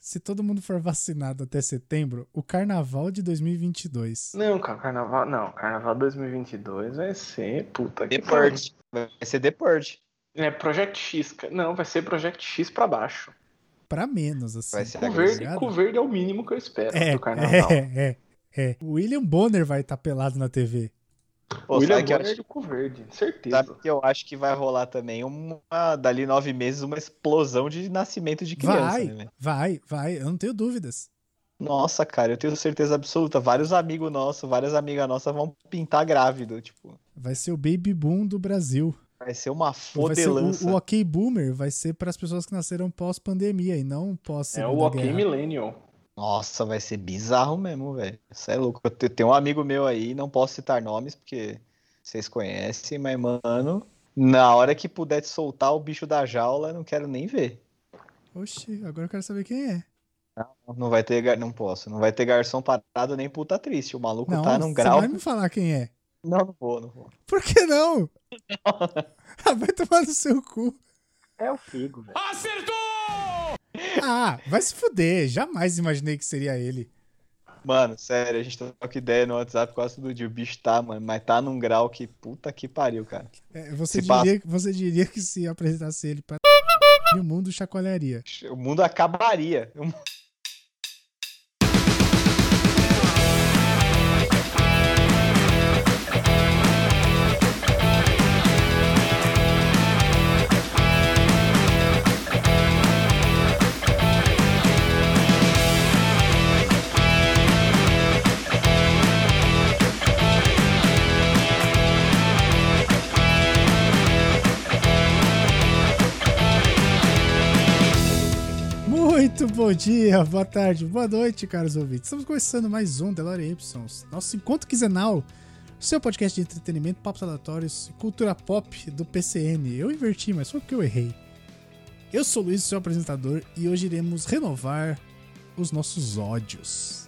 se todo mundo for vacinado até setembro, o carnaval de 2022. Não, cara, carnaval. Não, carnaval 2022 vai ser. Puta que Purge. Vai ser The Purge. É Project X. cara. Não, vai ser Project X pra baixo. Pra menos, assim. Vai ser Com Tá verde, com verde é o mínimo que eu espero É, do carnaval. é, é, é. O William Bonner vai estar pelado na TV. Pô, William que eu Bonner acho- com verde, certeza. Sabe que eu acho que vai rolar também uma, dali nove meses, uma explosão de nascimento de criança, Vai, né, vai, vai. Eu não tenho dúvidas. Nossa, cara, eu tenho certeza absoluta. Vários amigos nossos, várias amigas nossas vão pintar grávido, tipo. Vai ser o baby boom do Brasil. Vai ser uma Vai ser o, fodelança. o OK Boomer vai ser para as pessoas que nasceram pós-pandemia e não pós É o OK Guerra. Millennial. Nossa, vai ser bizarro mesmo, velho. Isso é louco. Eu te- tenho um amigo meu aí, não posso citar nomes porque vocês conhecem, mas, mano, na hora que puder soltar o bicho da jaula, eu não quero nem ver. Oxi, agora eu quero saber quem é. Não vai ter, gar- não posso. Não vai ter garçom parado nem puta triste. O maluco Não, tá num você grau. vai me falar quem é. Não, não vou, não vou. Por que não? ah, vai tomar no seu cu. É o Figo, velho. Ah, vai se fuder. Jamais imaginei que seria ele. Mano, sério, a gente troca ideia no WhatsApp quase todo dia. O bicho tá, mano, mas tá num grau que puta que pariu, cara. É, você, Se passa. diria, você diria que se apresentasse ele pra o mundo chacoalharia. O mundo acabaria. Muito bom dia, boa tarde, boa noite, caros ouvintes. Estamos começando mais um DeLorean Epsons, nosso encontro quinzenal, seu podcast de entretenimento, papos aleatórios e cultura pop do PCN. Eu inverti, mas foi porque eu errei. Eu sou o Luiz, seu apresentador, e hoje iremos renovar os nossos ódios.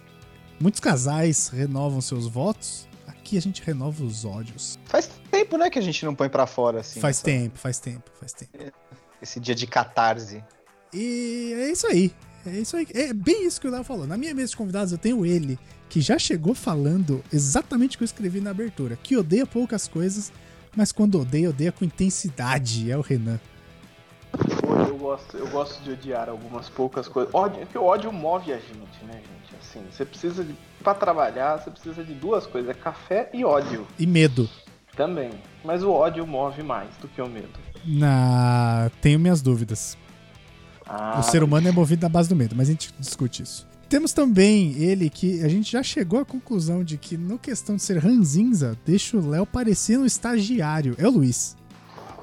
Muitos casais renovam seus votos, aqui a gente renova os ódios. Faz tempo, né, que a gente não põe pra fora assim. faz essa- tempo, faz tempo, faz tempo. Esse dia de catarse. E é isso aí. É isso aí. É bem isso que o Léo falou. Na minha mesa de convidados eu tenho ele, que já chegou falando exatamente o que eu escrevi na abertura. Que odeia poucas coisas, mas quando odeia, odeia com intensidade. É o Renan. Eu gosto, eu gosto de odiar algumas poucas coisas. Ódio, é que o ódio move a gente, né, gente? Assim, você precisa de. Pra trabalhar, você precisa de duas coisas: é café e ódio E medo. também. Mas o ódio move mais do que o medo. Na... Tenho minhas dúvidas. Ah, O ser humano é movido na base do medo, mas a gente discute isso. Temos também ele que a gente já chegou à conclusão de que, no questão de ser ranzinza, deixa o Léo parecendo um estagiário. É o Luiz.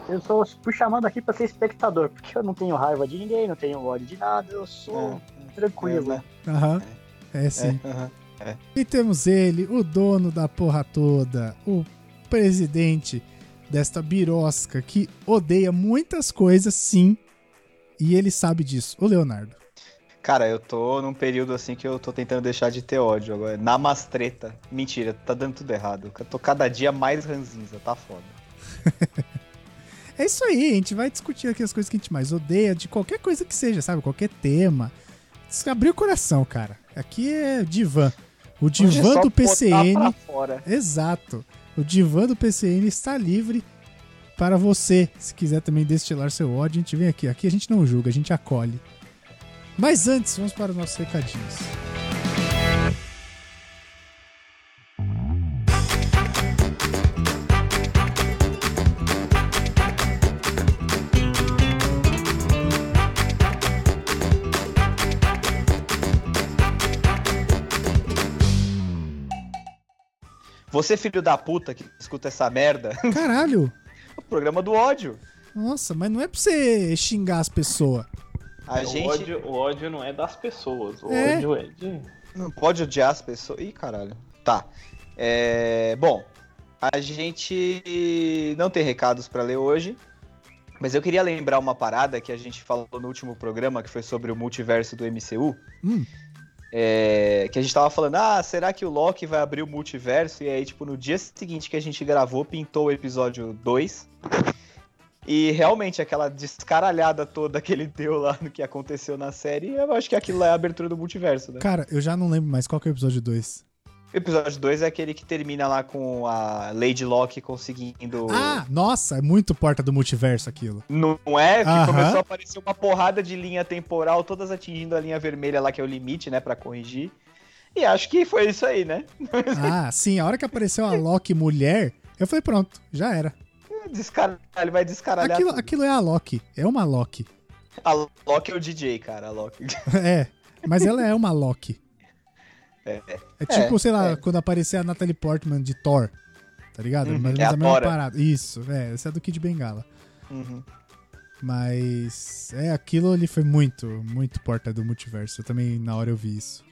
Eu só fui chamando aqui pra ser espectador, porque eu não tenho raiva de ninguém, não tenho ódio de nada, eu sou tranquilo. É, né? Aham. É sim. É, aham. E temos ele, o dono da porra toda, o presidente desta birosca que odeia muitas coisas, sim, e ele sabe disso, o Leonardo. Cara, eu tô num período assim que eu tô tentando deixar de ter ódio agora. Namastreta. Mentira, tá dando tudo errado. Eu tô cada dia mais ranzinza, tá foda. É isso aí, a gente vai discutir aqui as coisas que a gente mais odeia, de qualquer coisa que seja, sabe? Qualquer tema. Abrir o coração, cara. Aqui é divã. O é divã só do PCN. Exato. O divã do PCN está livre para você. Se quiser também destilar seu ódio, a gente vem aqui. Aqui a gente não julga, a gente acolhe. Mas antes, vamos para os nossos recadinhos. Você, filho da puta que escuta essa merda, Caralho! o programa do ódio. Nossa, mas não é pra você xingar as pessoas. A o, gente ódio, o ódio não é das pessoas, o É. ódio é de. não pode odiar as pessoas. Ih, caralho. Tá. É... Bom, a gente não tem recados pra ler hoje. Mas eu queria lembrar uma parada que a gente falou no último programa, que foi sobre o multiverso do MCU. Hum, É, que a gente tava falando, ah, será que o Loki vai abrir o multiverso? E aí, tipo, no dia seguinte que a gente gravou, pintou o episódio 2. E realmente, aquela descaralhada toda que ele deu lá no que aconteceu na série, eu acho que aquilo é a abertura do multiverso, né? Cara, eu já não lembro mais qual que é o episódio 2. O episódio 2 é aquele que termina lá com a Lady Locke conseguindo. Ah, nossa, é muito porta do multiverso aquilo. Não é? Que Aham. começou a aparecer uma porrada de linha temporal, todas atingindo a linha vermelha lá, que é o limite, né, pra corrigir. E acho que foi isso aí, né? Ah, sim, a hora que apareceu a Loki mulher, eu falei, pronto, já era. Descar... Ele vai descaralhar. Aquilo, tudo. aquilo é a Loki, é uma Loki. A Loki é o DJ, cara, a Loki. É, mas ela é uma Loki. É, É tipo, É, sei lá, é. quando aparecer a Natalie Portman de Thor, tá ligado? Uhum, Mais ou é menos a a mesma parada. Isso, é, essa é do Kid Bengala. Uhum. Mas, é, aquilo ali foi muito, muito porta do multiverso. Eu também, na hora, eu vi isso.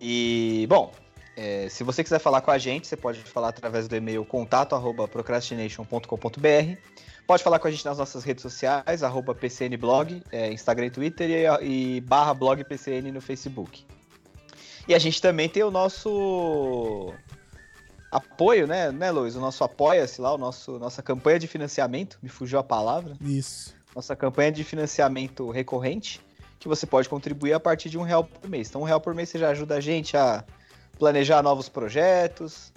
E, bom, é, se você quiser falar com a gente, você pode falar através do e-mail contato arroba procrastination.com.br. Pode falar com a gente nas nossas redes sociais, arroba PCNblog, é, Instagram e Twitter, e, e barra blog PCN no Facebook. E a gente também tem o nosso apoio, né, né Luiz? O nosso apoia-se lá, o nosso, nossa campanha de financiamento, me fugiu a palavra Isso. nossa campanha de financiamento recorrente, que você pode contribuir a partir de um real por mês. Então, um real por mês você já ajuda a gente a planejar novos projetos,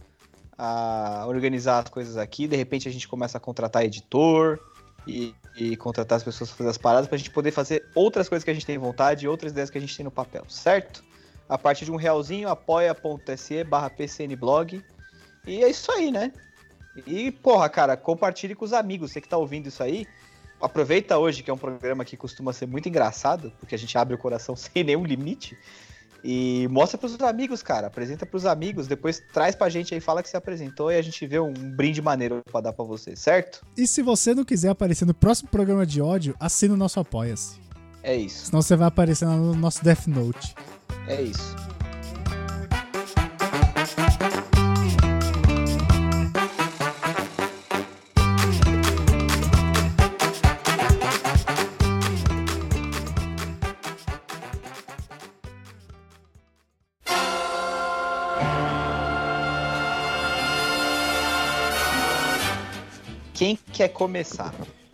a organizar as coisas aqui. De repente, a gente começa a contratar editor e, e contratar as pessoas para fazer as paradas para a gente poder fazer outras coisas que a gente tem vontade e outras ideias que a gente tem no papel, certo? A partir de um realzinho, apoia.se barra pcnblog. E é isso aí, né? E, porra, cara, compartilhe com os amigos. Você que tá ouvindo isso aí, aproveita hoje, que é um programa que costuma ser muito engraçado, porque a gente abre o coração sem nenhum limite. E mostra pros amigos, cara. Apresenta pros amigos, depois traz pra gente aí, fala que se apresentou e a gente vê um brinde maneiro pra dar pra você, certo? E se você não quiser aparecer no próximo programa de ódio, assina o nosso Apoia-se. É isso. Senão você vai aparecer no nosso Death Note. É isso. Quem quer começar?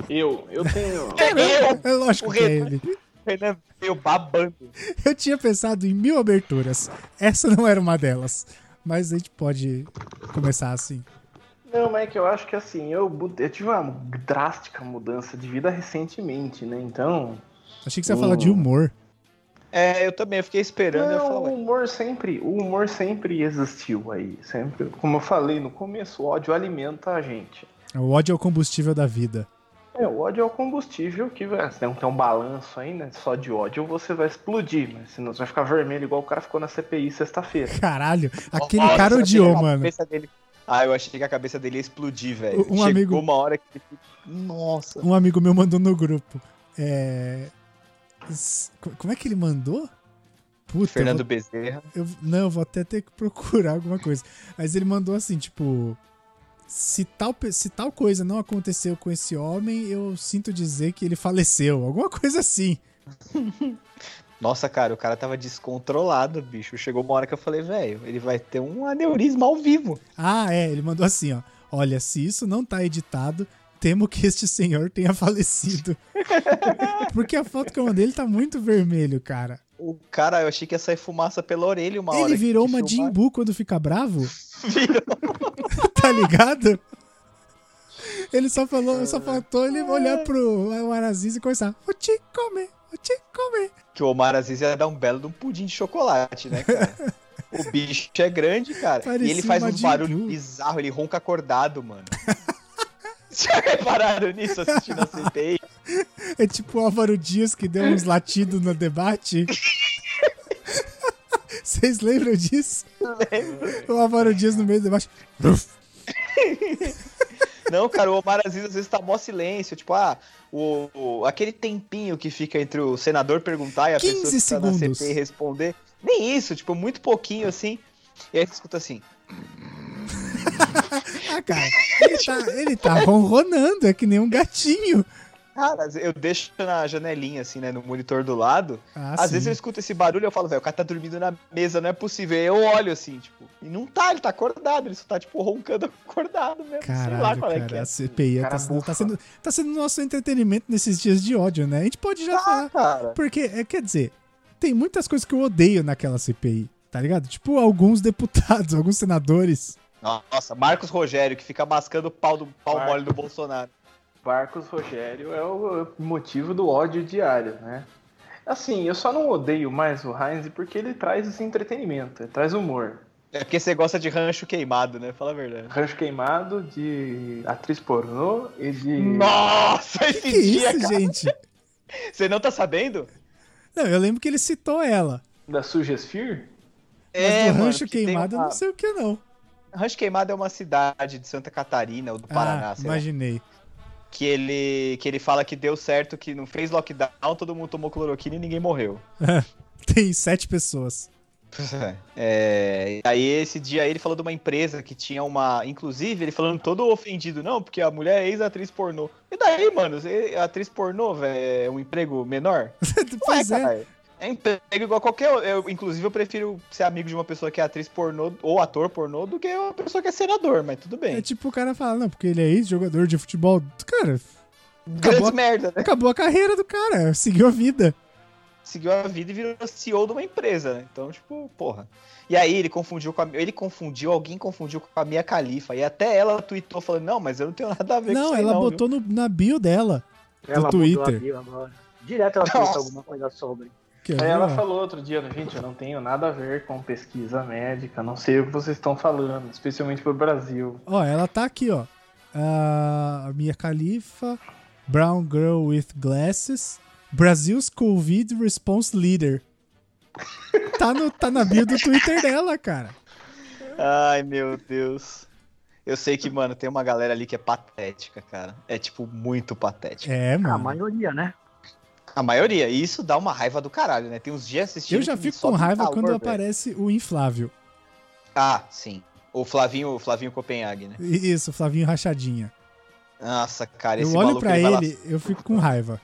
Eu, eu tenho. É lógico O que é ele. O Renan veio babando. Eu tinha pensado em mil aberturas. Essa não era uma delas. Mas a gente pode começar assim. Não, mas é que eu acho que assim, eu, eu tive uma drástica mudança de vida recentemente, né? Então. Achei que você ia falar de humor. É, eu também, eu fiquei esperando. eu Não, falar, o humor sempre, o humor sempre existiu aí. Sempre, como eu falei no começo, o ódio alimenta a gente. O ódio é o combustível da vida. É, o ódio é o combustível que vai. Você tem um, tem um balanço aí, né? Só de ódio, você vai explodir, mas senão você vai ficar vermelho igual o cara ficou na CPI sexta-feira. Caralho, aquele Nossa, cara odiou, mano. Ah, eu achei que a cabeça dele ia explodir, velho. Um Chegou amigo- uma hora que ele... Nossa. Um amigo meu mandou no grupo. É. Como é que ele mandou? Puta, Fernando eu Bezerra. vou- eu- não, eu vou até ter que procurar alguma coisa. Mas ele mandou assim, tipo. Se tal, se tal coisa não aconteceu com esse homem, eu sinto dizer que ele faleceu. Alguma coisa assim. Nossa, cara, o cara tava descontrolado, bicho. Chegou uma hora que eu falei, velho, ele vai ter um aneurisma ao vivo. Ah, é, ele mandou assim, ó. Olha, se isso não tá editado, temo que este senhor tenha falecido. Porque a foto que eu mandei, ele tá muito vermelho, cara. O cara, eu achei que ia sair fumaça pela orelha uma hora. Ele virou uma filmar. Jimbu quando fica bravo, Virou. tá ligado? Ele só falou, só faltou ele olhar pro o Araziz e começar. Vou te comer, vou te comer. Que o Omar Aziz ia dar um belo de um pudim de chocolate, né, cara? o bicho é grande, cara. Parecia e ele faz barulhos Jimbu. bizarros, ele ronca acordado, mano. Já repararam nisso assistindo a CPI? É tipo o Álvaro Dias que deu uns latidos no debate. Vocês lembram disso? Lembro. O Álvaro Dias no meio do debate. Não, cara, o Omar Aziz às vezes tá mó silêncio. Tipo, ah, o, o- aquele tempinho que fica entre o senador perguntar e a 15 pessoa que tá na segundos. CPI responder. Nem isso, tipo, muito pouquinho assim. E aí você escuta assim. Ah, cara, ele tá, ele tá ronronando, é que nem um gatinho. Cara, eu deixo na janelinha, assim, né, no monitor do lado. Ah, Às sim. vezes eu escuto esse barulho e eu falo, velho, o cara tá dormindo na mesa, não é possível. Aí eu olho assim, tipo, e não tá, ele tá acordado, ele só tá, tipo, roncando acordado mesmo. sei lá Caralho, qual é cara, que é. a CPI Cara tá, sendo- tá sendo, tá sendo nosso entretenimento nesses dias de ódio, né? A gente pode já falar. Ah, cara. Porque, é, quer dizer, tem muitas coisas que eu odeio naquela CPI, tá ligado? Tipo, alguns deputados, alguns senadores. Nossa, Marcos Rogério, que fica mascando o pau, do, pau Marcos. mole do Bolsonaro. Marcos Rogério é o motivo do ódio diário, né? Assim, eu só não odeio mais o Heinz porque ele traz esse entretenimento, ele traz humor. É porque você gosta de rancho queimado, né? Fala a verdade. Rancho queimado de atriz pornô e de. Nossa, esse Que que é dia, isso, cara. gente? Você não tá sabendo? Não, eu lembro que ele citou ela. Da? Mas É, do mano, rancho que tem queimado eu uma- não sei o que não. Rancho Queimado é uma cidade de Santa Catarina ou do Paraná, ah, sei lá. imaginei. Que ele, que ele fala que deu certo, que não fez lockdown, todo mundo tomou cloroquina e ninguém morreu. Tem sete pessoas. É, e aí esse dia aí ele falou de uma empresa que tinha uma. Inclusive, ele falando todo ofendido, não, porque a mulher é ex-atriz pornô. E daí, mano, atriz pornô, velho, é um emprego menor? pois Ué, é. caralho. É emprego igual qualquer outro. Eu, inclusive, eu prefiro ser amigo de uma pessoa que é atriz pornô ou ator pornô do que uma pessoa que é senador, mas tudo bem. É tipo o cara fala, não, porque ele é ex-jogador de futebol. Cara, Grande merda, né? acabou a carreira do cara, seguiu a vida. Seguiu a vida e virou CEO de uma empresa, né? Então, tipo, porra. E aí ele confundiu com a. Ele confundiu, alguém confundiu com a Mia Khalifa. E até ela tweetou falando, não, mas eu não tenho nada a ver com Não, isso aí, ela não, viu?" botou no- na bio dela. Ela mudou Twitter. a bio agora. Direto ela Nossa. alguma coisa sobre. Quer Aí ver, ela ó? falou outro dia, gente, eu não tenho nada a ver com pesquisa médica, não sei o que vocês estão falando, especialmente pro Brasil. Ó, ela tá aqui, ó. A Mia Khalifa, Brown Girl with Glasses, Brasil's Covid Response Leader. Tá, no, tá na bio do Twitter dela, cara. Ai, meu Deus. Eu sei que, mano, tem uma galera ali que é patética, cara. É, tipo, muito patética. É, A mano. maioria, né? A maioria. E isso dá uma raiva do caralho, né? Tem uns dias assistindo. Eu já fico com raiva quando velho. aparece o inflável. Ah, sim. O Flavinho, o Flavinho Copenhague, né? Isso, o Flavinho Rachadinha. Nossa, cara, Eu esse olho maluco, pra ele ele, eu fico com raiva.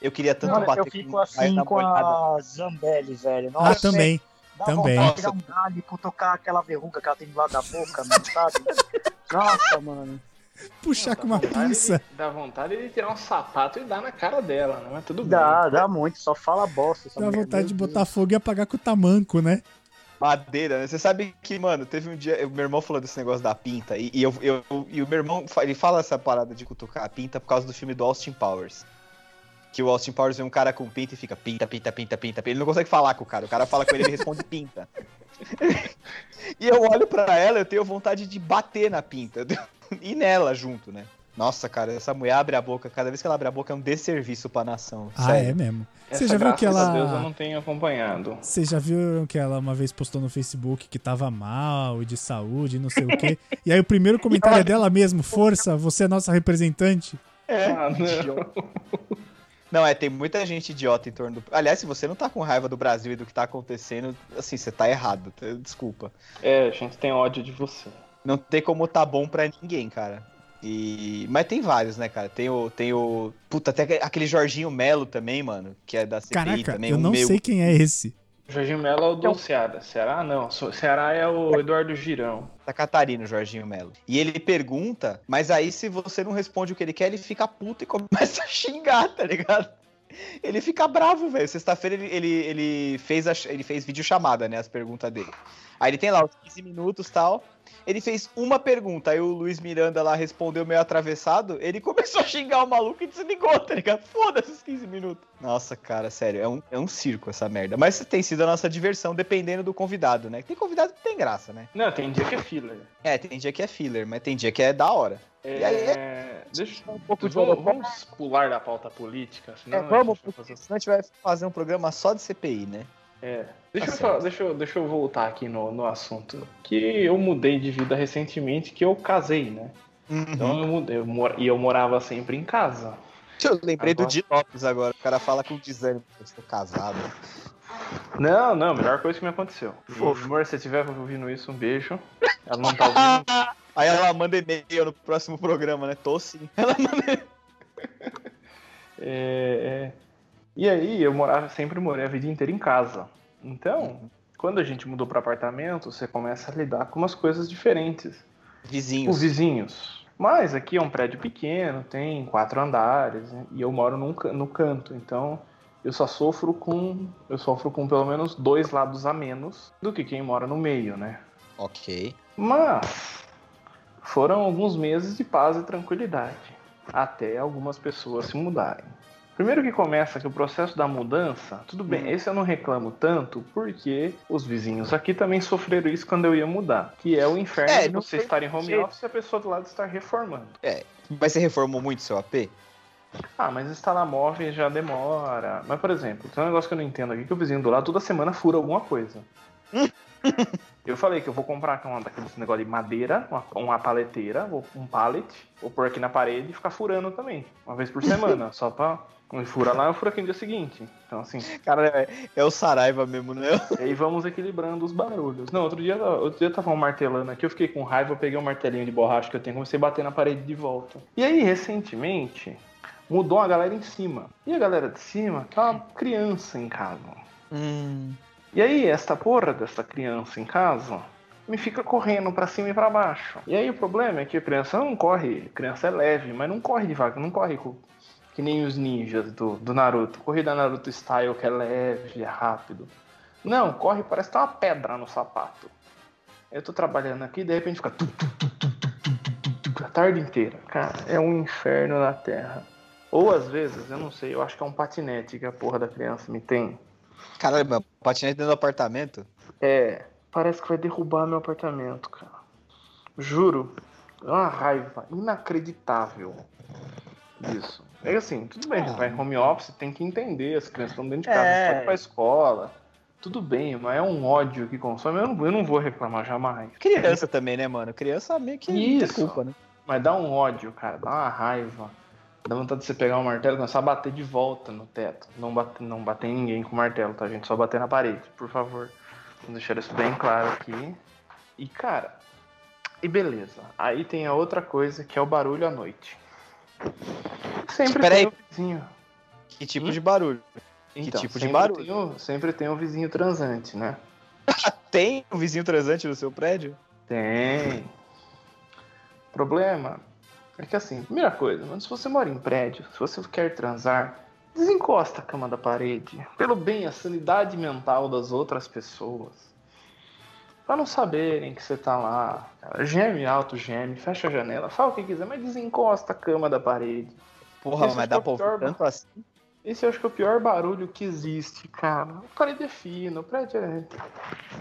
Eu queria tanto bater eu fico com assim na com boiada. a Zambelli, velho. Ah, Nossa, também. Dá também. vontade de tirar um galho e cutucar aquela verruga que ela tem do lado da boca, mano, sabe? Nossa, mano. Puxar com Dá uma pinça. de- Dá vontade de tirar um sapato e dar na cara dela, não é tudo bem. Dá, dá muito, só fala bosta. essa Dá vontade de botar fogo e apagar com o tamanco, né? Madeira, né? Você sabe que, mano, teve um dia. O meu irmão falou desse negócio da pinta. E, e eu, eu- e o meu irmão ele fala essa parada de cutucar a pinta por causa do filme do Austin Powers. Que o Austin Powers vê um cara com pinta e fica pinta, pinta, pinta, pinta. pinta. Ele não consegue falar com o cara. O cara fala com ele e ele responde pinta. e eu olho pra ela, eu tenho vontade de bater na pinta. E nela junto, né? Nossa, cara, essa mulher abre a boca. Cada vez que ela abre a boca é um desserviço pra nação. Ah, sério. é mesmo. Essa, Você já viu que ela. Deus eu não tenho acompanhado. Você já viu que ela uma vez postou no Facebook que tava mal e de saúde e não sei o quê? E aí o primeiro comentário é dela mesmo, força, você é nossa representante. É. Ah, não. Não, é, tem muita gente idiota em torno do. Aliás, se você não tá com raiva do Brasil e do que tá acontecendo, assim, você tá errado. tá? Desculpa. É, a gente tem ódio de você. Não tem como tá bom pra ninguém, cara. E... Mas tem vários, né, cara? Tem o. Tem o. Puta, até aquele Jorginho Melo também, mano. Que é da CPI Caraca, também. eu não meu... sei quem é esse. Jorginho Mello é o do Ceará. Ceará não. Ceará é o Eduardo Girão. Da Catarina, o Jorginho Melo. E ele pergunta, mas aí se você não responde o que ele quer, ele fica puto e começa a xingar, tá ligado? Ele fica bravo, velho. Sexta-feira ele, ele, ele, fez a, ele fez videochamada, né? As perguntas dele. Aí ele tem lá os 15 minutos e tal. Ele fez uma pergunta, aí o Luiz Miranda lá respondeu meio atravessado. Ele começou a xingar o maluco e desligou, tá ligado? Foda-se os 15 minutos. Nossa, cara, sério, é um, é um circo essa merda. Mas tem sido a nossa diversão, dependendo do convidado, né? Tem convidado que tem graça, né? Não, tem dia que é filler. É, tem dia que é filler, mas tem dia que é da hora. É, E aí, deixa, Um pouco de vamos, vamos pular da pauta política, senão É, a vamos, gente vai fazer- senão a gente vai fazer um programa só de CPI, né? É. Deixa, Tá eu falar- deixa, eu, deixa eu voltar aqui no, no assunto. Que eu mudei de vida recentemente, que eu casei, né? Então eu mudei. Eu mor- e eu morava sempre em casa. Eu lembrei do Agora- Di Lopes agora. O cara fala com desânimo. Eu estou casado. Não, não, melhor coisa que me aconteceu. Amor, se você estiver ouvindo isso, um beijo. Ela não tá ouvindo. Aí ela manda e-mail no próximo programa, né? Tô sim. Ela manda... É, é, E aí eu morava, sempre morei a vida inteira em casa. Então, quando a gente mudou para apartamento, você começa a lidar com umas coisas diferentes. Vizinhos. Os vizinhos. Mas aqui é um prédio pequeno, tem quatro andares né? e eu moro num no canto, então eu só sofro com eu sofro com pelo menos dois lados a menos do que quem mora no meio, né? Ok. Mas foram alguns meses de paz e tranquilidade, até algumas pessoas se mudarem. Primeiro que começa que o processo da mudança, tudo bem, esse eu não reclamo tanto, porque os vizinhos aqui também sofreram isso quando eu ia mudar, que é o inferno É, de você estar em home jeito. office e a pessoa do lado estar reformando. Mas você reformou muito seu AP? Ah, mas instalar móveis já demora. Mas, por exemplo, tem um negócio que eu não entendo aqui, que o vizinho do lado toda semana fura alguma coisa. eu falei que eu vou comprar uma daqueles negócio de madeira, uma, uma paleteira, um pallet, vou pôr aqui na parede e ficar furando também. Uma vez por semana, só pra... Um fura lá, eu furo aqui no dia seguinte. Então, assim, Cara, é, é o Saraiva mesmo, né? e aí vamos equilibrando os barulhos. Não, outro dia, outro dia tava martelando aqui, eu fiquei com raiva, eu peguei um martelinho de borracha que eu tenho, comecei a bater na parede de volta. E aí, recentemente, mudou a galera em cima. E a galera de cima tá uma criança em casa. Hum. E aí, esta porra dessa criança em casa me fica correndo pra cima e pra baixo. E aí o problema é que a criança não corre, a criança é leve, mas não corre devagar, não corre com, que nem os ninjas do, do Naruto. Corrida Naruto Style, que é leve, é rápido. Não, corre, parece que tá uma pedra no sapato. Eu tô trabalhando aqui e de repente fica. A tarde inteira. Cara, é um inferno na Terra. Ou às vezes, eu não sei, eu acho que é um patinete que a porra da criança me tem. Caralho, meu patinete dentro do apartamento? É, parece que vai derrubar meu apartamento, cara. Juro, é uma raiva inacreditável isso. É assim, tudo bem, a gente vai em home office, tem que entender, as crianças estão dentro de casa, É. pode ir pra escola. Tudo bem, mas é um ódio que consome, eu não, eu não vou reclamar jamais. Criança também, né, mano? Criança meio que Isso. culpa, né? Mas dá um ódio, cara, dá uma raiva. Dá vontade de você pegar o martelo e começar a bater de volta no teto. Não bater, não bater em ninguém com o martelo, tá, gente? Só bater na parede, por favor. Vamos deixar isso bem claro aqui. E, cara, e beleza. Aí tem a outra coisa que é o barulho à noite. Sempre tem o vizinho. Que tipo Hum? de barulho? Então, tipo de barulho? tem o- sempre tem o vizinho transante, né? Tem um vizinho transante no seu prédio? Tem. Problema é que assim, primeira coisa, mano, se você mora em prédio, se você quer transar, desencosta a cama da parede. Pelo bem, a sanidade mental das outras pessoas. Pra não saberem que você tá lá. Cara, geme alto, geme, fecha a janela, fala o que quiser, mas desencosta a cama da parede. Porra, Esse mas dá é pra ouvir tanto assim? Esse eu acho que é o pior barulho que existe, cara. O parede é fino, o prédio é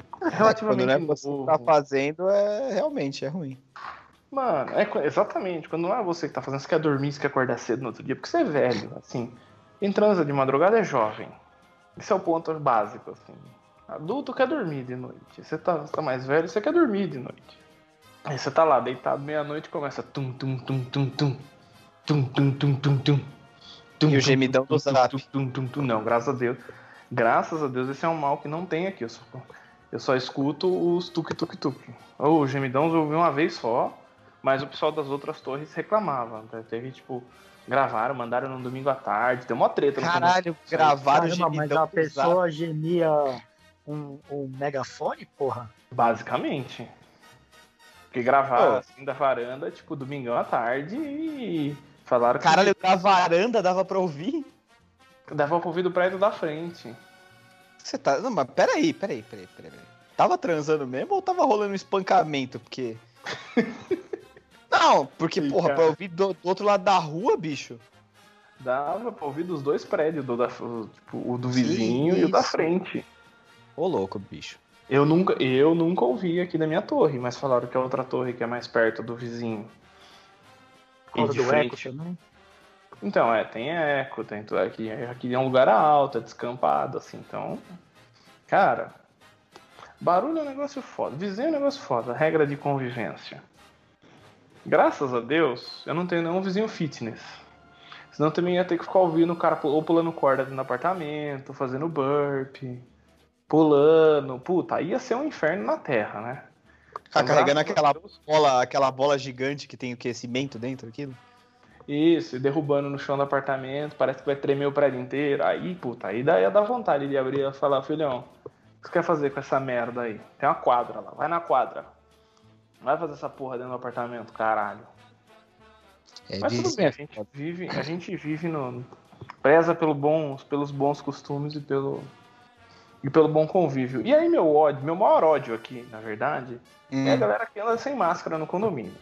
Quando relativamente não é você que novo. tá fazendo, é realmente é ruim. Mano, é exatamente. Quando não é você que tá fazendo, você quer dormir, você quer acordar cedo no outro dia, porque você é velho, assim. Quem transa de madrugada é jovem. Esse é o ponto básico, assim. Adulto quer dormir de noite. Você tá, você tá mais velho, você quer dormir de noite. Aí você tá lá, deitado meia-noite e começa tum tum tum tum tum. Tum tum tum tum tum. Tum, E o gemidão tum, do tum, zap. tum, tum, tum, tum. Não, graças a Deus. Graças a Deus, esse é um mal que não tem aqui. Eu só, eu só escuto os tuk-tuk-tuk. Ou o gemidão eu ouvi uma vez só, mas o pessoal das outras torres reclamava. né? Teve, tipo, gravaram, mandaram no domingo à tarde, deu uma treta. no Caralho, gravaram o Caramba, mas gemidão a do zap. pessoa gemia um, um megafone, porra? Basicamente. Porque gravaram assim da varanda, tipo, domingão à tarde e falaram que Caralho, da varanda dava pra ouvir? dava pra ouvir do prédio da frente. Você tá. Não, mas peraí, peraí, peraí, peraí. peraí. Tava transando mesmo ou tava rolando um espancamento? Porque. Não, porque, Ih, porra, cara. pra ouvir do, do outro lado da rua, bicho. Dava pra ouvir dos dois prédios, do, da, tipo, o do vizinho e o da frente. Ô, louco, bicho. Eu nunca, eu nunca ouvi aqui da minha torre, mas falaram que a outra torre que é mais perto do vizinho. Por E de do eco frente. também. Então, é, tem eco, tem tudo aqui. Aqui é um lugar alto, é descampado, assim, então. Cara, barulho é um negócio foda. Vizinho é um negócio foda, regra de convivência. Graças a Deus, eu não tenho nenhum vizinho fitness. Senão eu também ia ter que ficar ouvindo o cara ou pulando corda dentro do apartamento, fazendo burp, pulando. Puta, ia ser um inferno na terra, né? Então, carregando aquela Deus- bola, aquela bola gigante que tem o que? Cimento dentro aquilo? Isso, e derrubando no chão do apartamento, parece que vai tremer o prédio inteiro. Aí, puta, aí daí dá vontade de abrir e falar, filhão, o que você quer fazer com essa merda aí? Tem uma quadra lá, vai na quadra. Não vai fazer essa porra dentro do apartamento, caralho. É Mas tudo bem, a gente vive, a gente vive no. Preza pelo bons, pelos bons costumes e pelo. E pelo bom convívio. E aí, meu ódio, meu maior ódio aqui, na verdade, é a Hum, galera que anda sem máscara no condomínio.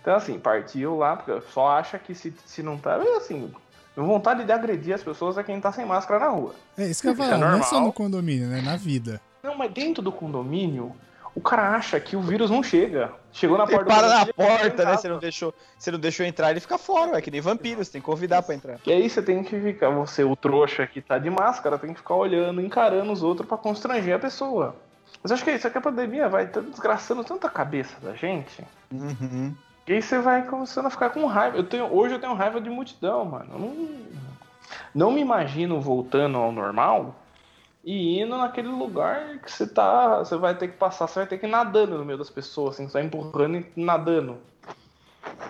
Então, assim, partiu lá, porque só acha que se, se não tá. é Assim, vontade de agredir as pessoas é quem tá sem máscara na rua. É isso que eu ia Isso é não é só no condomínio, né? Na vida. Não, mas dentro do condomínio, o cara acha que o vírus não chega. Chegou na Ele porta para do na ele porta, né? Você não, deixou, você não deixou entrar, ele fica fora, é que nem vampiro, você tem que convidar pra entrar. E aí você tem que ficar, você, o trouxa que tá de máscara, tem que ficar olhando, encarando os outros pra constranger a pessoa. Mas acho que é isso, é que a pandemia vai desgraçando tanto a cabeça da gente. Uhum. E aí você vai começando a ficar com raiva. Eu tenho, hoje eu tenho raiva de multidão, mano. Eu não, não me imagino voltando ao normal e indo naquele lugar que você tá. Você vai ter que passar, você vai ter que ir nadando no meio das pessoas, assim, vai empurrando e nadando.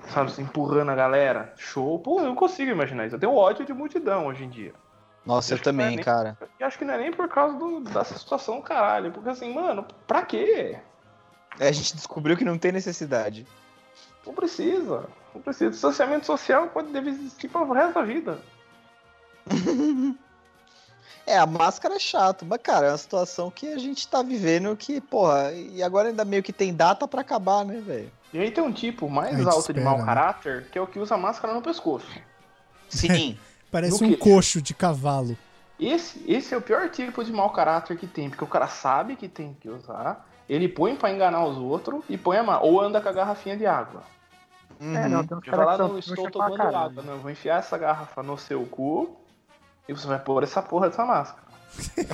Sabe, você empurrando a galera. Show. Pô, eu não consigo imaginar isso. Eu tenho ódio de multidão hoje em dia. Nossa, eu é também, nem- cara. E acho que não é nem por causa do- dessa situação, caralho. Porque assim, mano, pra quê? É, a gente descobriu que não tem necessidade. Não precisa. Não precisa. Distanciamento social pode deve existir para o resto da vida. É, a máscara é chato, mas, cara, é uma situação que a gente tá vivendo que, porra, e agora ainda meio que tem data pra acabar, né, velho? E aí tem um tipo mais alto de espera, mau né? caráter, que é o que usa máscara no pescoço. Sim. Parece um coxo de cavalo. Esse, esse é o pior tipo de mau caráter que tem, porque o cara sabe que tem que usar, ele põe pra enganar os outros e põe a mão. Ou anda com a garrafinha de água. Uhum. É, não, tem uns Ele vai caras lá, que não estou tomando água, não. Eu vou enfiar essa garrafa no seu cu e você vai pôr essa porra dessa máscara.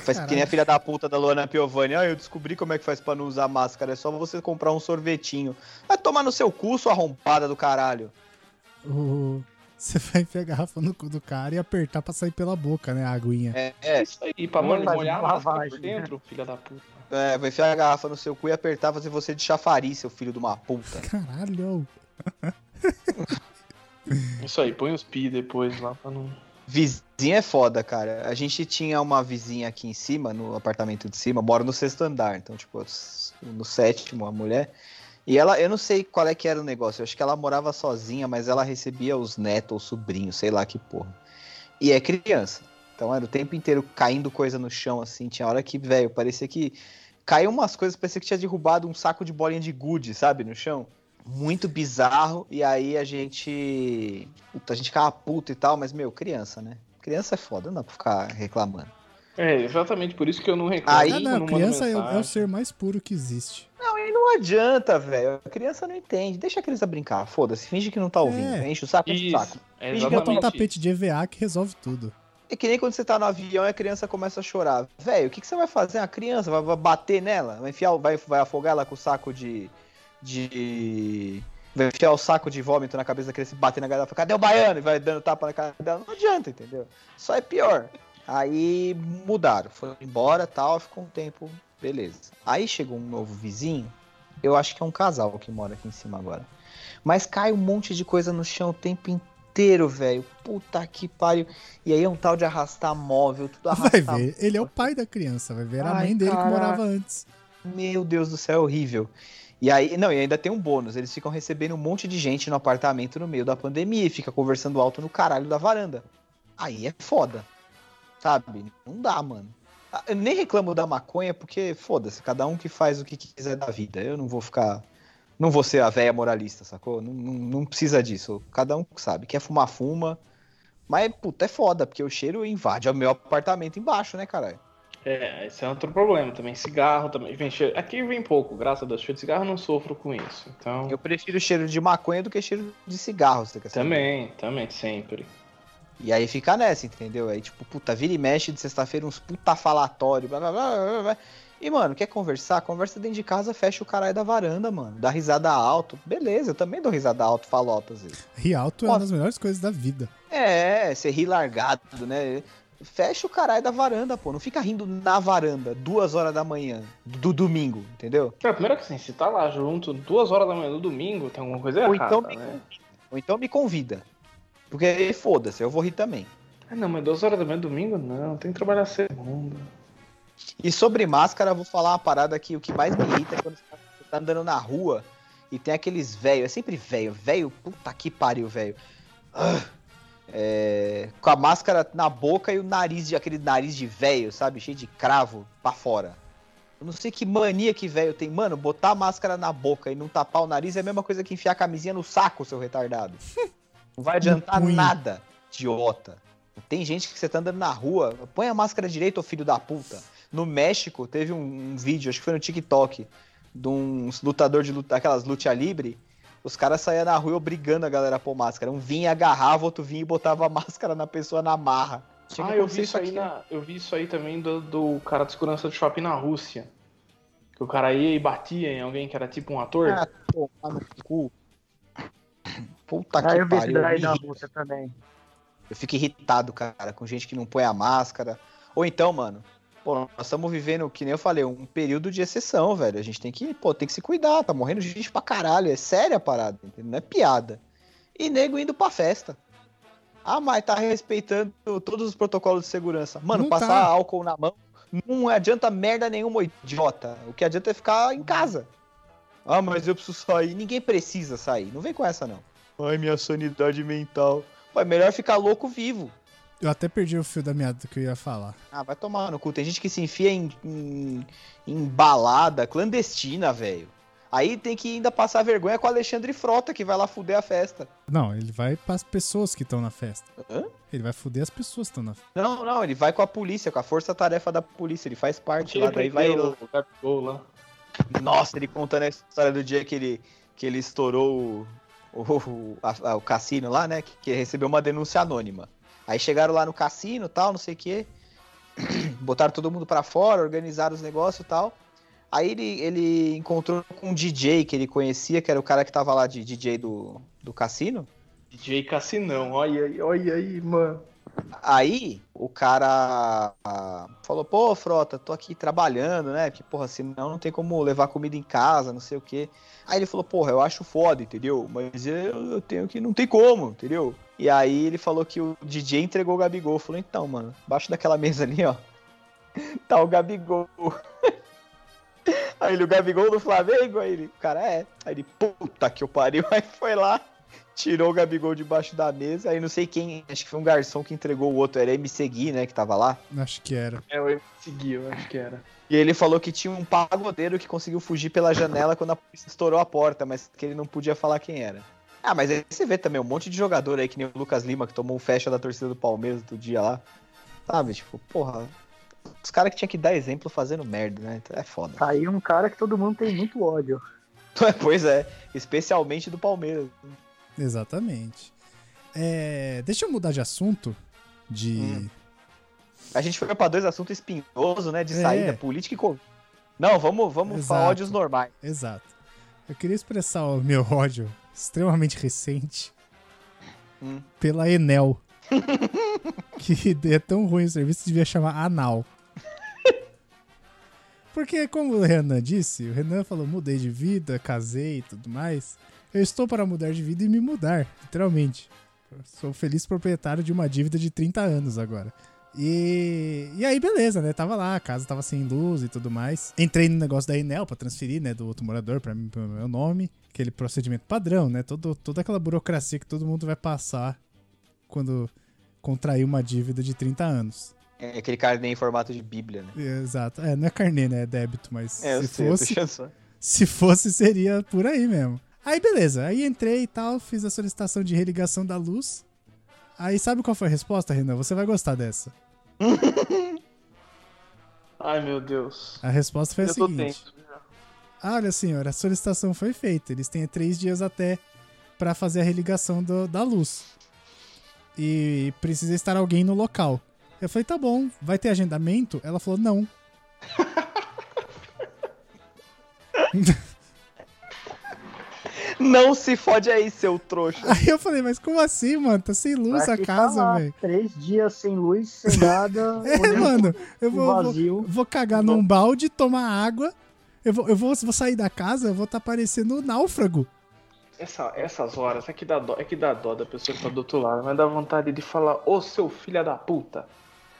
Faz que nem a filha da puta da Luana Piovani. Ah, eu descobri como é que faz pra não usar máscara. É só você comprar um sorvetinho. Vai tomar no seu cu, sua arrombada do caralho. O- Você vai enfiar a garrafa no cu do cara e apertar pra sair pela boca, né? A aguinha. É, É isso aí, pra Não mano, molhar a máscara por lavagem, né? dentro, filha da puta. é, vai enfiar a garrafa no seu cu e apertar, fazer você de chafariz, seu filho de uma puta. Caralho. Isso aí, põe os pi depois lá pra não. Vizinha é foda, cara. A gente tinha uma vizinha aqui em cima, no apartamento de cima, mora no sexto andar, então, tipo, no sétimo, a mulher. E ela, eu não sei qual é que era o negócio, eu acho que ela morava sozinha, mas ela recebia os netos ou sobrinhos, sei lá que porra. E é criança. Então era o tempo inteiro caindo coisa no chão, assim. Tinha hora que, velho, parecia que caiu umas coisas, parecia que tinha derrubado um saco de bolinha de gude, sabe, no chão. Muito bizarro. E aí a gente. Puta, a gente ficava puto e tal, mas, meu, criança, né? Criança é foda, não dá pra ficar reclamando. É, exatamente por isso que eu não reclamo. Aí- ah, não não, criança é, o- é o ser mais puro que existe. Não, e não adianta, velho. A criança não entende. Deixa a criança brincar. Foda-se, finge que não tá ouvindo. É. Enche o saco, enche o saco. é Finge que Bota um tapete de EVA que resolve tudo. É que nem quando você tá no avião e a criança começa a chorar. Velho, o que, que você vai fazer? A criança vai, vai bater nela? Vai enfiar, o- vai, vai afogar ela com o saco de. De. Vai enfiar o saco de vômito na cabeça da criança e bater na cara dela. Cadê o baiano? E vai dando tapa na cara dela. Não adianta, entendeu? Só é pior. Aí mudaram, foram embora tal, ficou um tempo, beleza. Aí chegou um novo vizinho, eu acho que é um casal que mora aqui em cima agora. Mas cai um monte de coisa no chão o tempo inteiro, velho. Puta que pariu. E aí é um tal de arrastar móvel, tudo Vai arrastar. ver, ele é o pai da criança, vai ver a Ai, mãe dele que caraca. morava antes. Meu Deus do céu, é horrível. E aí, não, e ainda tem um bônus, eles ficam recebendo um monte de gente no apartamento no meio da pandemia e fica conversando alto no caralho da varanda. Aí é foda. Sabe? Não dá, mano. Ah, Eu nem reclamo da maconha porque, foda-se, cada um que faz o que quiser da vida. Eu não vou ficar. Não vou ser a véia moralista, sacou? Não, não, não precisa disso. Cada um sabe. Quer fumar, fuma. Mas, puta, é foda, porque o cheiro invade o meu apartamento embaixo, né, caralho? É, esse é outro problema também. Cigarro também. Vem cheiro... Aqui vem pouco, graças a Deus. Cheiro de cigarro eu não sofro com isso. Então. Eu prefiro cheiro de maconha do que cheiro de cigarro, você quer saber? Também, também, sempre. E aí fica nessa, entendeu? Aí, tipo, puta, vira e mexe de sexta-feira uns puta falatório, blá, blá, blá, blá, blá. E, mano, quer conversar? Conversa dentro de casa, fecha o caralho da varanda, mano. Dá risada alto. Beleza, eu também dou risada alto, falo alto às vezes. Rialto é uma das melhores coisas da vida. É, você ri largado, né? Fecha o caralho da varanda, pô. Não fica rindo na varanda, duas horas da manhã, do domingo, entendeu? Cara, primeiro que assim, se tá lá junto duas horas da manhã do domingo, tem alguma coisa Ou errada, então, né? Ou então me convida. Porque aí foda-se, eu vou rir também. Ah, não, mas duas horas da manhã domingo não, tem que trabalhar segunda. E sobre máscara, eu vou falar uma parada que o que mais me irrita é quando você tá andando na rua e tem aqueles velho, é sempre velho, velho, puta que pariu, velho. Ah, é, com a máscara na boca e o nariz de aquele nariz de velho, sabe, cheio de cravo pra fora. Eu não sei que mania que velho tem, mano, botar a máscara na boca e não tapar o nariz é a mesma coisa que enfiar a camisinha no saco, seu retardado. Não vai adiantar punho. nada, idiota. Tem gente que você tá andando na rua, põe a máscara direito, ô filho da puta. No México, teve um, um vídeo, acho que foi no TikTok, de uns lutador de luta, aquelas luta livre. Os caras saíam na rua obrigando a galera a pôr máscara. Um vinha, agarrava, outro vinha e botava a máscara na pessoa na marra. Tinha Ah, eu vi isso aí, aqui. na, eu vi isso aí também do, do cara de segurança do shopping na Rússia. Que o cara ia e batia em alguém que era tipo um ator. Ah, tomar no cu. Puta Ah, que eu vi pariu. daí me na. Rússia também. Eu fico irritado, cara, com gente que não põe a máscara. Ou então, mano, pô, nós estamos vivendo, que nem eu falei, um período de exceção, velho. A gente tem que, pô, tem que se cuidar. Tá morrendo gente pra caralho. É séria a parada, entendeu? não é piada. E nego indo pra festa. Ah, mas tá respeitando todos os protocolos de segurança. Mano, Não passar tá. álcool na mão não adianta merda nenhuma, idiota. O que adianta é ficar em casa. Ah, mas eu preciso sair. Ninguém precisa sair. Não vem com essa, não. Ai, minha sanidade mental. Pô, é melhor ficar louco vivo. Eu até perdi o fio da meada do que eu ia falar. Ah, vai tomar no cu. Tem gente que se enfia em, em, em balada clandestina, velho. Aí tem que ainda passar vergonha com o Alexandre Frota, que vai lá fuder a festa. Não, ele vai pras pessoas que estão na festa. Hã? Ele vai foder as pessoas que estão na festa. Não, não, ele vai com a polícia, com a força-tarefa da polícia. Ele faz parte lá, daí vai. o Gabigol lá. Nossa, ele contando a história do dia que ele, que ele estourou o, o, a- a- o cassino lá, né? Que, que recebeu uma denúncia anônima. Aí chegaram lá no cassino tal, não sei o quê. Botaram todo mundo pra fora, organizaram os negócios e tal. Aí ele, ele encontrou um DJ que ele conhecia, que era o cara que tava lá de DJ do, do cassino. DJ Cassinão, olha aí, olha aí, mano. Aí o cara ah, falou, pô, Frota, tô aqui trabalhando, né? Porque, porra, senão não tem como levar comida em casa, não sei o quê. Aí ele falou, porra, eu acho foda, entendeu? Mas eu, tenho que. Não tem como, entendeu? E aí ele falou que o DJ entregou o Gabigol. Falou, então, mano, abaixo daquela mesa ali, ó. Tá o Gabigol. Aí ele, o Gabigol do Flamengo? Aí ele, cara é. Aí ele, puta que eu pariu. Aí foi lá, tirou o Gabigol debaixo da mesa. Aí não sei quem, acho que foi um garçom que entregou o outro. Era MC Gui, né, que tava lá. Acho que era. É, eu segui, eu acho que era. E ele falou que tinha um pagodeiro que conseguiu fugir pela janela quando a polícia estourou a porta, mas que ele não podia falar quem era. Ah, mas aí você vê também um monte de jogador aí, que nem o Lucas Lima, que tomou um fecha da torcida do Palmeiras outro dia lá. Sabe, tipo, porra. Os caras que tinha que dar exemplo fazendo merda, né? Então É foda. Tá aí um cara que todo mundo tem muito ódio. pois é, especialmente do Palmeiras. Exatamente. É, deixa eu mudar de assunto. De. Hum. A gente foi pra dois assuntos espinhosos, né? De É. saída política e Covid. Não, vamos, vamos Exato. falar ódios normais. Exato. Eu queria expressar o meu ódio extremamente recente Hum. pela Enel. que é tão ruim o serviço, devia chamar Anal. Porque, como o Renan disse, o Renan falou: mudei de vida, casei e tudo mais. Eu estou para mudar de vida e me mudar, literalmente. Sou feliz proprietário de uma dívida de 30 anos agora. E, e aí, beleza, né? Tava lá, a casa tava sem luz e tudo mais. Entrei no negócio da Enel pra transferir, né? Do outro morador pra mim, pro meu nome. Aquele procedimento padrão, né? Todo, toda aquela burocracia que todo mundo vai passar quando contrair uma dívida de 30 anos. É aquele carnê em formato de bíblia, né? Exato. É, não é carnê, né? É débito, mas É, se sei, fosse, se fosse, seria por aí mesmo. Aí, beleza. Aí entrei e tal, fiz a solicitação de religação da luz. Aí, sabe qual foi a resposta, Renan? Você vai gostar dessa. Ai, meu Deus. A resposta foi a eu tô seguinte. tenso. Ah, olha, senhor, a solicitação foi feita. Eles têm três dias até pra fazer a religação do- da luz. E precisa estar alguém no local. Eu falei, tá bom, vai ter agendamento? Ela falou, não. Não se fode aí, seu trouxa. Aí eu falei, mas como assim, mano? Tá sem luz Vai a casa, velho. Três dias sem luz, sem nada. É, mano, eu vou, vou, vazio. vou cagar num balde, tomar água. Eu vou, eu vou, vou sair da casa, eu vou estar parecendo um náufrago. essa, essas horas é que, dá dó, é que dá dó da pessoa que tá do outro lado, mas dá vontade de falar, ô seu filho da puta,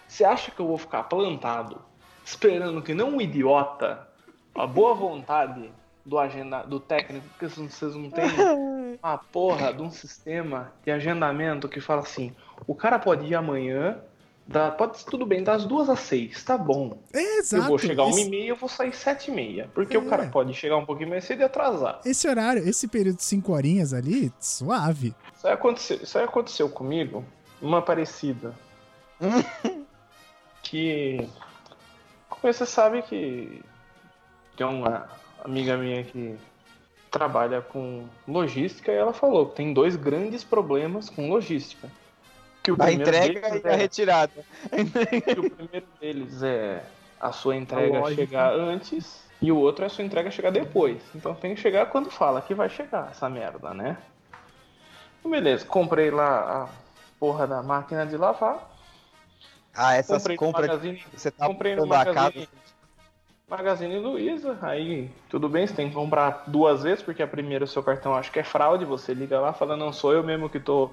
você acha que eu vou ficar plantado esperando que não um idiota, a boa vontade do agenda, do técnico, porque vocês não têm uma porra de um sistema de agendamento que fala assim, o cara pode ir amanhã, dá, pode tudo bem, das duas às seis, tá bom. É, exato. Eu vou chegar uma esse, e meia, eu vou sair sete e meia. Porque É. o cara pode chegar um pouquinho mais cedo e atrasar. esse horário, esse período de 5 horinhas ali, suave. Isso aí aconteceu, isso aí aconteceu comigo, uma parecida. que. Como você sabe que tem uma amiga minha que trabalha com logística e ela falou que tem dois grandes problemas com logística. Que o A primeiro entrega e a é- retirada. que o primeiro deles é a sua entrega lógica. chegar antes e o outro é a sua entrega chegar depois. Então tem que chegar quando fala que vai chegar essa merda, né? Beleza, comprei lá a porra da máquina de lavar. Ah, essas compras que você tá comprei no a casa. Magazine, Luiza. Aí tudo bem, você tem que comprar duas vezes, porque a primeira o seu cartão acho que é fraude. Você liga lá fala, não sou eu mesmo que tô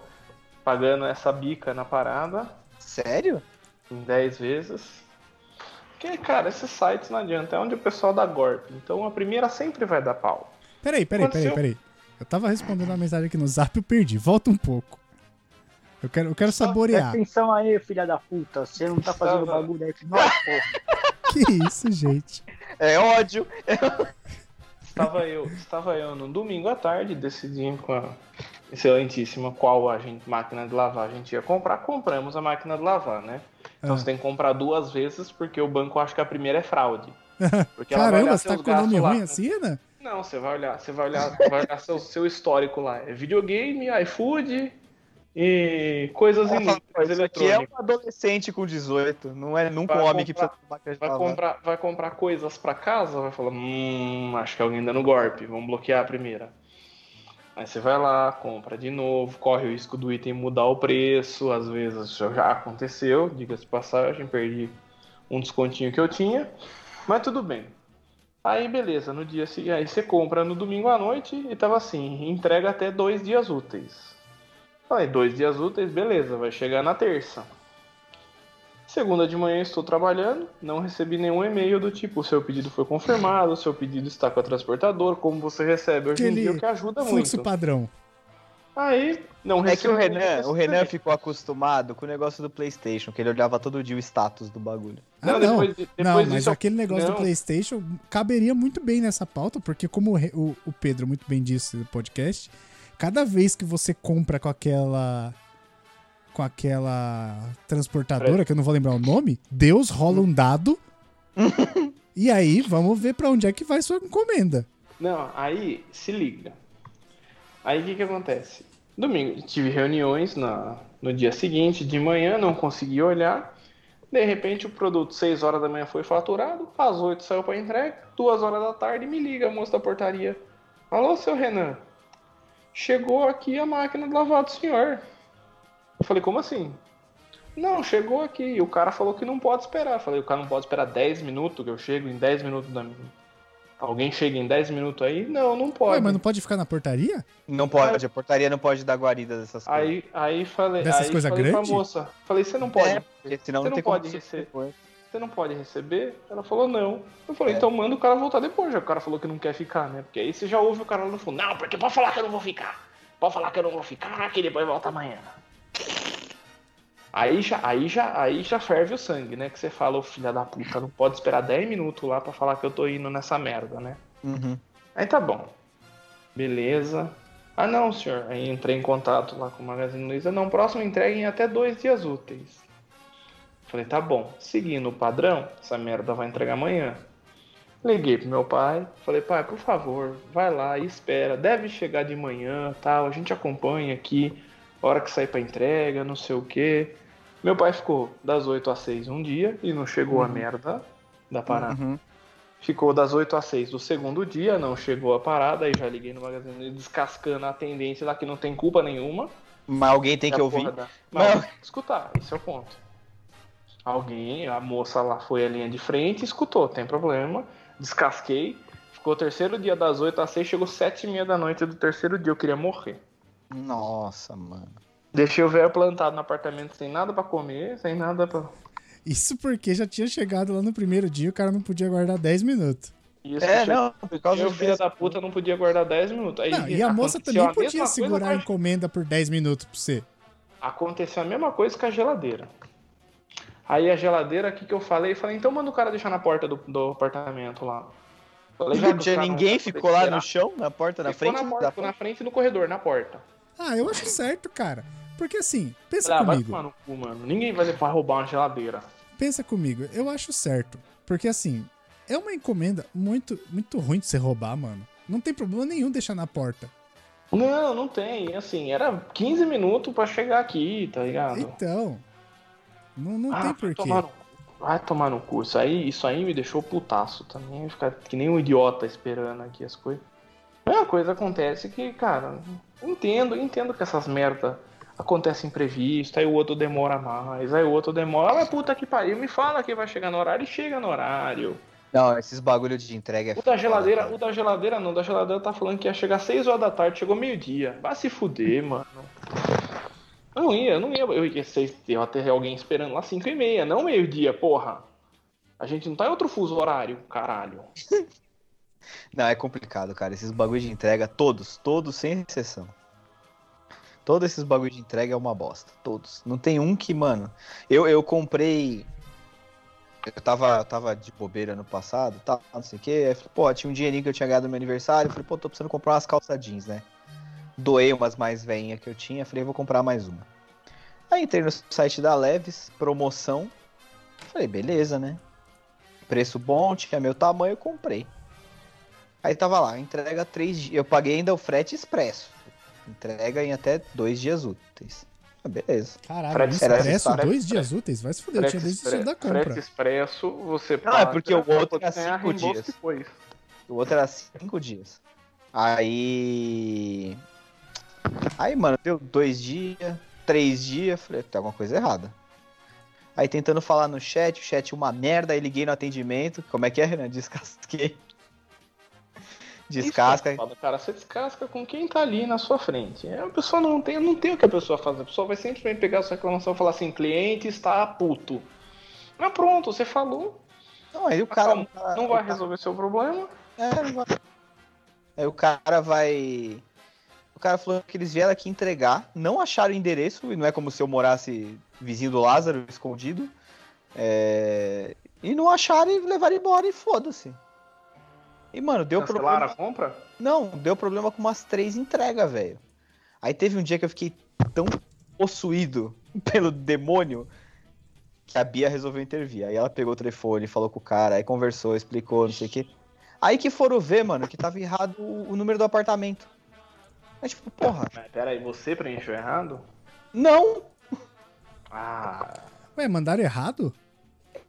pagando essa bica na parada. Sério? em 10 vezes. Porque, cara, esses sites não adianta, é onde o pessoal dá golpe. Então a primeira sempre vai dar pau. Peraí, peraí, peraí, Aconteceu. peraí. Eu tava respondendo a mensagem aqui no zap e eu perdi. Volta um pouco. Eu quero, eu quero saborear. Atenção aí, filha da puta. Você não tá fazendo bagulho aí. Nossa, porra. Que isso, gente? É ódio. Estava eu, estava eu no domingo à tarde decidindo com a excelentíssima qual a gente, máquina de lavar a gente ia comprar. Compramos a máquina de lavar, né? Então Ah. você tem que comprar duas vezes porque o banco acha que a primeira é fraude. Porque ela vai Caramba, olhar você tá com o nome gastos lá. ruim assim, Renan? Não, você vai olhar, você vai olhar, vai olhar seu, seu histórico lá. É videogame, iFood e coisas, in, coisas Isso aqui é um adolescente com 18, não é nunca Vai um homem que comprar- precisa de máquina de Vai comprar, vai comprar coisas pra casa, vai falar, hum, acho que é alguém dando golpe, vamos bloquear a primeira. Aí você vai lá, compra de novo, corre o risco do item mudar o preço, às vezes já aconteceu, diga-se de passagem, perdi um descontinho que eu tinha, mas tudo bem. Aí beleza, no dia seguinte, aí você compra no domingo à noite e tava assim, entrega até dois dias úteis. Falei, dois dias úteis, beleza, vai chegar na terça. Segunda de manhã estou trabalhando, não recebi nenhum e-mail do tipo, o seu pedido foi confirmado, o seu pedido está com a transportadora, como você recebe hoje em Aquele dia, o que ajuda Fluxo muito. padrão. Aí, não É que o Renan, o Renan ficou acostumado com o negócio do PlayStation, que ele olhava todo dia o status do bagulho. Ah, Não, não. depois de- não, depois mas eu- aquele negócio do não. PlayStation caberia muito bem nessa pauta, porque como o- o Pedro muito bem disse no podcast, cada vez que você compra com aquela com aquela transportadora, que eu não vou lembrar o nome, Deus rola um dado. e aí, vamos ver pra onde é que vai sua encomenda. Não, aí se liga. Aí o que que acontece? Domingo, tive reuniões na, no dia seguinte, de manhã, não consegui olhar. De repente o produto 6 horas da manhã foi faturado, às 8 saiu para entrega, 2 horas da tarde me liga a moça da portaria. Alô, seu Renan, chegou aqui a máquina de lavar do senhor. Eu falei, como assim? Não, chegou aqui. E o cara falou que não pode esperar. Eu falei, o cara não pode esperar 10 minutos, que eu chego em 10 minutos da Alguém chega em 10 minutos aí? Não, não pode. Ué, mas não pode ficar na portaria? Não pode, a portaria não pode dar guarida dessas coisas. Aí, aí falei, Dessas aí coisas falei pra moça, falei, você não pode, É, porque senão você não não tem pode como receber. Você não pode receber? Ela falou não. Eu falei, É. então manda o cara voltar depois, já que o cara falou que não quer ficar, né? Porque aí você já ouve o cara lá no fundo, não, porque pode falar que eu não vou ficar. Pode falar que eu não vou ficar, que depois volta amanhã. Aí já, aí já, aí já ferve o sangue, né? Que você fala, ô filha da puta, não pode esperar 10 minutos lá pra falar que eu tô indo nessa merda, né? Uhum. Aí tá bom. Beleza. Ah não, senhor. Aí entrei em contato lá com o Magazine Luiza. Não, próximo entrega em até dois dias úteis. Falei, tá bom. Seguindo o padrão, essa merda vai entregar amanhã. Liguei pro meu pai. Falei, pai, por favor, vai lá e espera. Deve chegar de manhã, tal. A gente acompanha aqui. Hora que sair pra entrega, não sei o quê. Meu pai ficou das 8 às 6 um dia e não chegou a merda da parada. Uhum. Ficou das 8 às 6 do segundo dia, não chegou a parada, aí já liguei no Magazine descascando a tendência lá que não tem culpa nenhuma. Mas alguém tem que ouvir. da- tem que escutar, esse é o ponto. Alguém, a moça lá foi a linha de frente, escutou, tem problema, descasquei, Ficou o terceiro dia das 8 às 6, chegou 7 e meia da noite do terceiro dia. Eu queria morrer. Nossa, mano. Deixei o velho plantado no apartamento sem nada pra comer, sem nada pra. Isso porque já tinha chegado lá no primeiro dia, o cara não podia guardar 10 minutos. Isso É, não, por causa do filho da puta, não podia guardar 10 minutos. Aí Não, e a moça também a podia segurar a encomenda por 10 minutos pra você. Aconteceu a mesma coisa com a geladeira. Aí a geladeira, o que, que eu falei? Falei, então manda o cara deixar na porta do, do apartamento lá. Falei, já o Tinha ninguém vai ficou lá no chão, na porta, na Ficou frente? na, porta, da- na frente do corredor, na porta. Ah, eu acho certo, cara. Porque assim, pensa Ah, vai comigo. tomar no cu, mano. Ninguém vai vai roubar uma geladeira. Pensa comigo. Eu acho certo. Porque assim, é uma encomenda muito, muito ruim de você roubar, mano. Não tem problema nenhum deixar na porta. Não, não tem. Assim, era 15 minutos pra chegar aqui, tá ligado? Então. Não, não Ah, tem porquê. tomar no- Vai tomar no cu. Isso aí, isso aí me deixou putaço também. Ficar que nem um idiota esperando aqui as coisas. É uma coisa acontece que, cara, entendo, entendo que essas merda acontecem imprevisto, aí o outro demora mais, aí o outro demora, mas puta que pariu, me fala que vai chegar no horário e chega no horário. Não, esses bagulho de entrega é O da foda, geladeira, cara. o da geladeira não, o da geladeira tá falando que ia chegar 6 horas da tarde, chegou meio-dia. Vai se fuder, mano. Não ia, não ia. Eu ia, eu ia ter alguém esperando lá 5 e meia, não meio-dia, porra. A gente não tá em outro fuso horário, caralho. Não, é complicado, cara. Esses bagulho de entrega, todos, todos, sem exceção. Todos esses bagulho de entrega é uma bosta. Todos. Não tem um que, mano. Eu, eu comprei. Eu tava, eu tava de bobeira no passado, tal, não sei o quê. Aí, falei, pô, tinha um dinheirinho que eu tinha ganhado no meu aniversário. Falei, pô, tô precisando comprar umas calças jeans, né? Doei umas mais veinhas que eu tinha. Falei, vou comprar mais uma. Aí entrei no site da Leves, promoção. Falei, beleza, né? Preço bom, tinha meu tamanho, eu comprei. Aí tava lá, entrega três dias. Eu paguei ainda o frete expresso. Entrega em até dois dias úteis. Ah, beleza. Caralho, Frete isso expresso, expresso, frete dois dias úteis? Vai se fuder, eu tinha desde o dia da Frete compra. expresso, você Não, é porque o outro ganhar cinco dias. Depois. O outro era cinco dias. Aí. Aí, mano, deu dois dias, três dias. Falei, tem alguma coisa errada. Aí tentando falar no chat, o chat uma merda, aí liguei no atendimento. Como é que é, Renan? Descasquei. Descasca. Isso cara, você descasca com quem tá ali na sua frente. É, A pessoa não tem, não tem o que a pessoa fazer. A pessoa vai sempre pegar a sua reclamação e falar assim: cliente está puto. Mas pronto, você falou. Não, aí o cara. Não vai resolver seu problema. É, não vai. Aí o cara vai. O cara falou que eles vieram aqui entregar, não acharam o endereço, e não é como se eu morasse vizinho do Lázaro, escondido. É, E não acharam e levaram embora e foda-se. E, mano, deu Cancelaram problema. a compra? Não, deu problema com umas três entregas, velho. Aí teve um dia que eu fiquei tão possuído pelo demônio que a Bia resolveu intervir. Aí ela pegou o telefone, falou com o cara, aí conversou, explicou, não sei o quê. Aí que foram ver, mano, que tava errado o, o número do apartamento. Mas tipo, porra, Mas peraí, você preencheu errado? não! Ah. Ué, mandaram errado?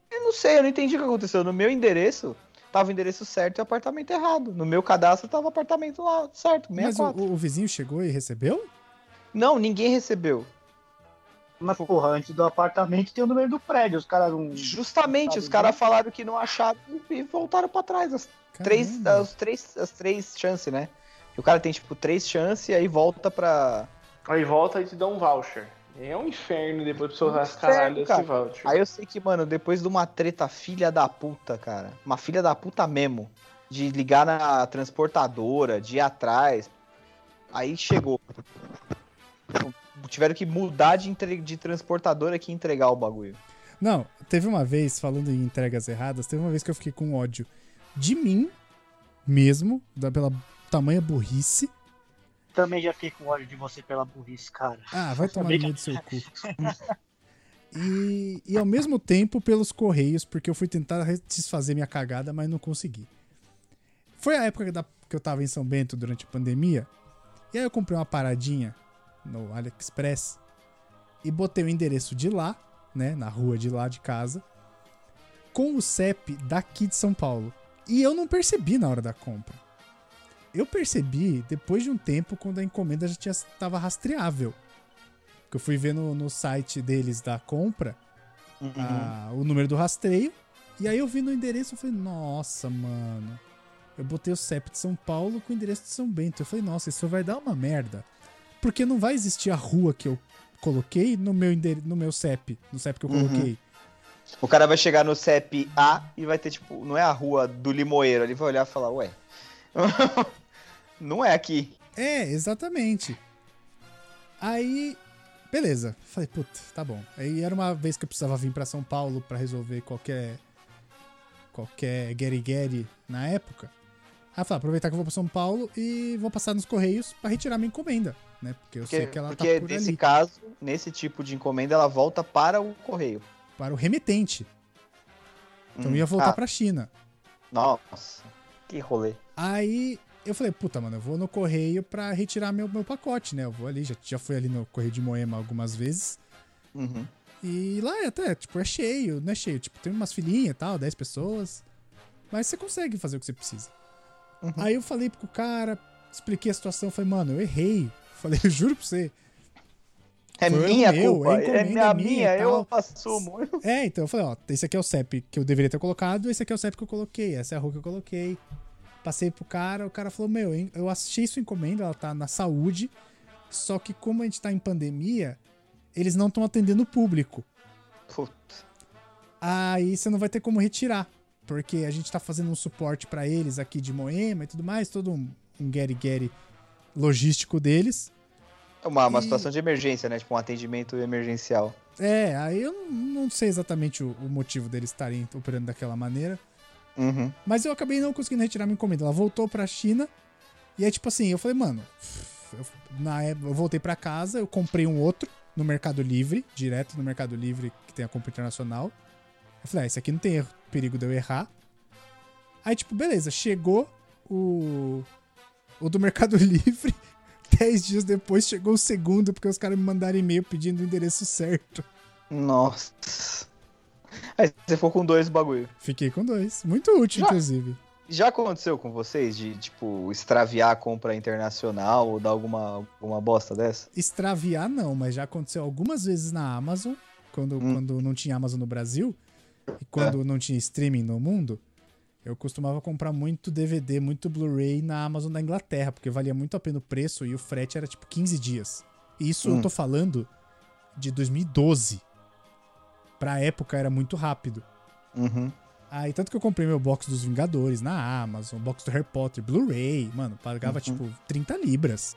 Eu não sei, eu não entendi o que aconteceu. No meu endereço, tava o endereço certo e o apartamento errado. No meu cadastro tava o apartamento lá certo, Mas o, 64. o- vizinho chegou e recebeu? Não, ninguém recebeu. Mas, porra, antes do apartamento tem o número do prédio. Os caras não. Justamente, os caras falaram que não acharam e voltaram pra trás. As três, as três, as três chances, né? E o cara tem, tipo, três chances e aí volta pra. Aí volta e te dá um voucher. É um inferno depois pra você usar esse caralho desse cara. voucher. Aí eu sei que, mano, depois de uma treta filha da puta, cara. Uma filha da puta mesmo. De ligar na transportadora, de ir atrás. Aí chegou. Tiveram que mudar de, entre... de transportadora aqui e entregar o bagulho. Não, teve uma vez, falando em entregas erradas, teve uma vez que eu fiquei com ódio de mim mesmo, da, pela tamanha burrice. Também já fiquei com ódio de você pela burrice, cara. Ah, vai tomar meio do seu cu. E, e ao mesmo tempo pelos correios, porque eu fui tentar desfazer minha cagada, mas não consegui. Foi a época da- que eu tava em São Bento durante a pandemia, e aí eu comprei uma paradinha no AliExpress e botei o endereço de lá, né, na rua de lá de casa, com o CEP daqui de São Paulo. E eu não percebi na hora da compra. Eu percebi depois de um tempo quando a encomenda já tinha, tava rastreável. Que eu fui ver no, no site deles da compra a- o número do rastreio. E aí eu vi no endereço e falei, nossa, mano. eu botei o CEP de São Paulo com o endereço de São Bento. Eu falei, nossa, isso vai dar uma merda. Porque não vai existir a rua que eu coloquei no meu, endere... no meu CEP, no CEP que eu Uhum. coloquei. O cara vai chegar no CEP A e vai ter, tipo, não é a rua do Limoeiro. Ele vai olhar e falar, ué. não é aqui. É, exatamente. Aí, beleza. Falei, puta, tá bom. Aí era uma vez que eu precisava vir pra São Paulo pra resolver qualquer qualquer Gary na época. Aí eu falei, aproveitar que eu vou pra São Paulo e vou passar nos correios pra retirar minha encomenda, né? Porque eu Porque, sei que ela porque tá por nesse ali caso, nesse tipo de encomenda, ela volta para o correio. para o remetente. Então Hum. ia voltar Ah, pra China. Nossa, que rolê. Aí eu falei, puta, mano, eu vou no correio pra retirar meu, meu pacote, né? Eu vou ali, já, já fui ali no correio de Moema algumas vezes. Uhum. E lá é até, tipo, é cheio, não é cheio. Tipo, tem umas filinhas e tal, 10 pessoas. Mas você consegue fazer o que você precisa. Uhum. Aí eu falei pro cara, expliquei a situação, falei, mano, eu errei. Falei, eu juro pra você. É Foi minha meu, culpa, a é encomenda minha, é minha minha, eu assumo. É, então eu falei, ó, esse aqui é o CEP que eu deveria ter colocado, esse aqui é o CEP que eu coloquei, essa é a rua que eu coloquei. Passei pro cara, o cara falou, meu, eu achei sua encomenda, ela tá na saúde, só que como a gente tá em pandemia, eles não estão atendendo o público. Puta. Aí você não vai ter como retirar, porque a gente tá fazendo um suporte pra eles aqui de Moema e tudo mais, todo um, um logístico deles. É uma, uma E- situação de emergência, né? Tipo um atendimento emergencial. É, aí eu não, não sei exatamente o, o motivo deles estarem operando daquela maneira. Uhum. Mas eu acabei não conseguindo retirar minha encomenda. Ela voltou pra China. E aí, tipo assim, eu falei, mano. eu- na época, eu voltei pra casa, eu comprei um outro no Mercado Livre, direto no Mercado Livre, que tem a compra internacional. Eu falei, ah, esse aqui não tem erro- perigo de eu errar. Aí, tipo, beleza, chegou o. O do Mercado Livre. Dez dias depois chegou o segundo, porque os caras me mandaram e-mail pedindo o endereço certo. Nossa. Aí você ficou com dois bagulho. Fiquei com dois. Muito útil, Já- inclusive. Já aconteceu com vocês de, tipo, extraviar a compra internacional ou dar alguma, alguma bosta dessa? extraviar não, mas já aconteceu algumas vezes na Amazon, quando, Hum. quando não tinha Amazon no Brasil e quando não tinha streaming no mundo. Eu costumava comprar muito DVD, muito Blu-ray na Amazon da Inglaterra, porque valia muito a pena o preço e o frete era tipo 15 dias. E isso eu Hum. tô falando de 2012. Pra época era muito rápido. Uhum. Aí, tanto que eu comprei meu box dos Vingadores na Amazon, box do Harry Potter, Blu-ray, mano, pagava Uhum. tipo 30 libras.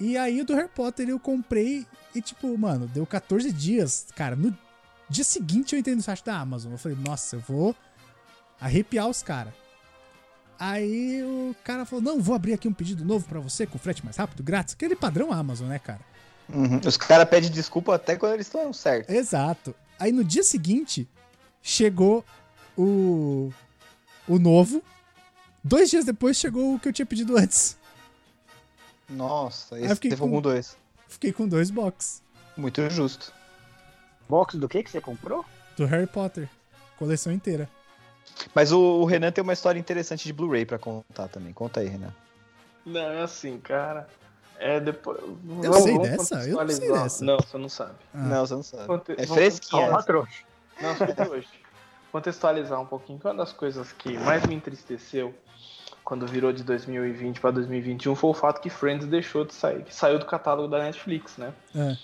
E aí o do Harry Potter eu comprei e, tipo, mano, deu 14 dias. Cara, no dia seguinte eu entrei no site da Amazon. Eu falei, nossa, eu vou arrepiar os caras. Aí o cara falou: não, vou abrir aqui um pedido novo pra você, com frete mais rápido, grátis. Aquele padrão Amazon, né, cara? Uhum. Os caras pedem desculpa até quando eles estão certos. Exato. Aí no dia seguinte, chegou o. o novo. Dois dias depois chegou o que eu tinha pedido antes. Nossa, eu esse fiquei teve com- dois. Fiquei com dois box Muito justo. Box do que que você comprou? do Harry Potter. Coleção inteira. Mas o, o Renan tem uma história interessante de Blu-ray pra contar também. Conta aí, Renan. Não, é assim, cara. É depois. Eu sei dessa? Eu não sei contextualizar. dessa. Não, você não sabe. Ah, Não, você não sabe. Conte- É vamos- fresquinha. vamos- Ó, trouxa. Não, só de hoje. Contextualizar um pouquinho, que uma das coisas que mais me entristeceu quando virou de 2020 para 2021 foi o fato que Friends deixou de sair, que saiu do catálogo da Netflix, né? É.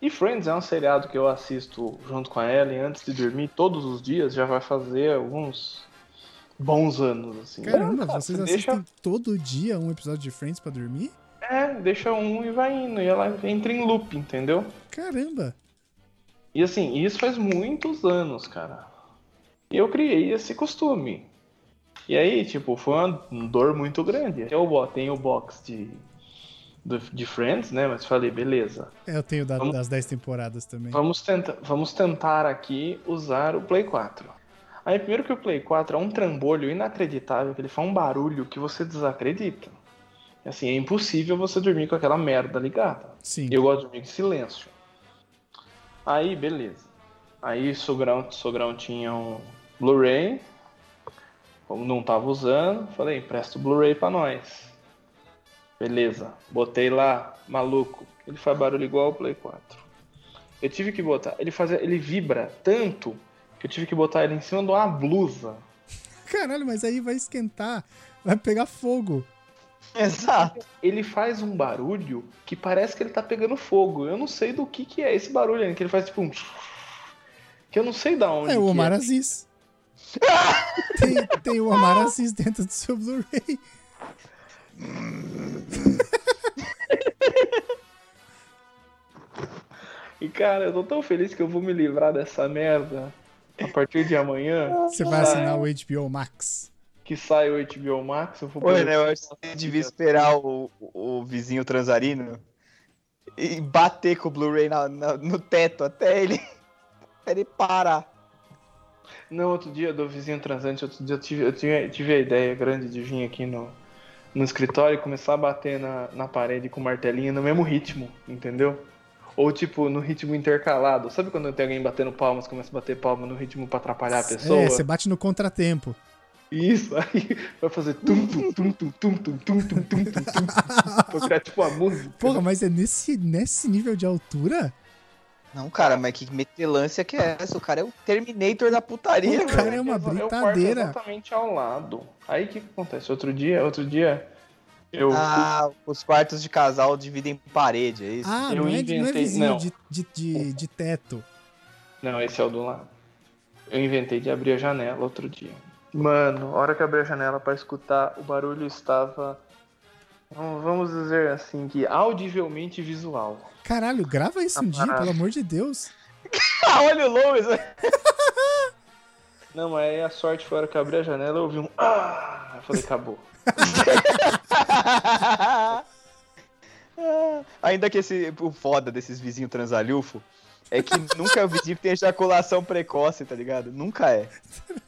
E Friends é um seriado que eu assisto junto com a Ellen antes de dormir todos os dias, já vai fazer alguns bons anos, assim. Caramba, cara, vocês você assistem deixa, todo dia um episódio de Friends pra dormir? É, deixa um e vai indo, e ela entra em loop, entendeu? Caramba! E assim, isso faz muitos anos, cara. E eu criei esse costume. E aí, tipo, foi uma dor muito grande. Eu tenho o box de, de Friends, né? Mas falei, beleza. É, eu tenho da- Vamos- das 10 temporadas também. Vamos, tenta, vamos tentar aqui usar o Play 4. Aí, primeiro que o Play 4 é um trambolho inacreditável, que ele faz um barulho que você desacredita. Assim, é impossível você dormir com aquela merda ligada. Sim. Eu gosto de dormir em silêncio. Aí, beleza. Aí, sogrão, sogrão tinha um Blu-ray. Como não tava usando, falei, empresta o Blu-ray pra nós. Beleza. Botei lá, maluco. Ele faz barulho igual ao Play 4. Eu tive que botar. Ele fazia. Ele vibra tanto que eu tive que botar ele em cima de uma blusa. Caralho, mas aí vai esquentar, vai pegar fogo. Exato. Ele faz um barulho que parece que ele tá pegando fogo. Eu não sei do que que é esse barulho ainda, que ele faz tipo um... Que eu não sei da onde É o que Omar Aziz. tem, tem o Omar Aziz dentro do seu Blu-ray. E cara, eu tô tão feliz que eu vou me livrar dessa merda a partir de amanhã. Você vai assinar o HBO Max. Que sai o HBO Max, eu vou Pô, né? Eu acho que você devia esperar o, o vizinho transarino e bater com o Blu-ray no teto até ele, até ele parar. Não, outro dia do vizinho transante, outro dia eu tive, eu tive, tive a ideia grande de vir aqui no, no escritório e começar a bater na, na parede com o martelinho no mesmo ritmo, entendeu? Ou tipo, no ritmo intercalado. Sabe quando tem alguém batendo palmas, começa a bater palma no ritmo pra atrapalhar a pessoa? É, você bate no contratempo. Isso, aí vai fazer tum tum tum tum tum tum tum tum tum tum tum pra criar tipo uma música. Porra, mas é nesse, nesse nível de altura? Não, cara, mas que metelância que é essa? O cara é o Terminator da putaria, O cara velho. é uma Eu quarto britadeira. exatamente ao lado. Aí o que, que acontece? Outro dia, outro dia, eu Ah, os quartos de casal dividem parede, é isso? Ah, Eu não é, de- não é inventei- vizinho não. De, de, de, de teto. Não, esse é o do lado. Eu inventei de abrir a janela outro dia. Mano, a hora que eu abri a janela pra escutar, o barulho estava. Vamos dizer assim, que audivelmente visual. Caralho, grava isso um dia, pelo amor de Deus. Ah, olha o Lois, Não, mas aí a sorte foi a hora que eu abri a janela, eu ouvi um. Ah! Eu falei, acabou. Ainda que esse, o foda desses vizinhos transalhufo é que nunca é o vizinho que tem ejaculação precoce, tá ligado? Nunca é.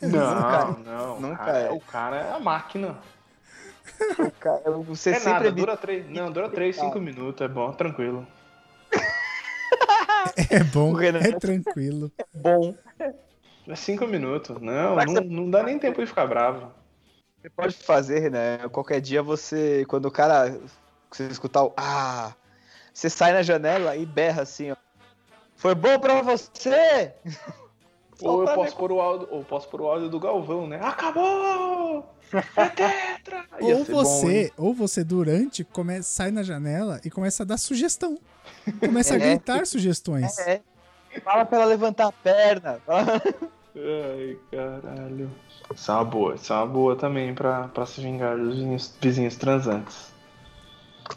Não, não. Nunca cara, é. O cara é a máquina. O cara, você é sempre nada, é vi- dura três. Não, dura três, cinco minutos, é bom, tranquilo. É bom, Renan- é tranquilo. bom. É cinco minutos. Não, Mas não, você- não dá nem tempo de ficar bravo. Você pode fazer, né? Qualquer dia você, quando o cara, você escutar o ah, você sai na janela e berra assim, ó. Foi bom pra você? Ou eu posso pôr o áudio, ou posso pôr o áudio do Galvão, né? Acabou! É tetra! Ia Ou bom, você, hein? ou você durante come, sai na janela e começa a dar sugestão. Começa a É. gritar sugestões. É. Fala pra ela levantar a perna. Ai, caralho. Isso é uma boa, isso é uma boa também pra, pra se vingar dos vizinhos, vizinhos transantes.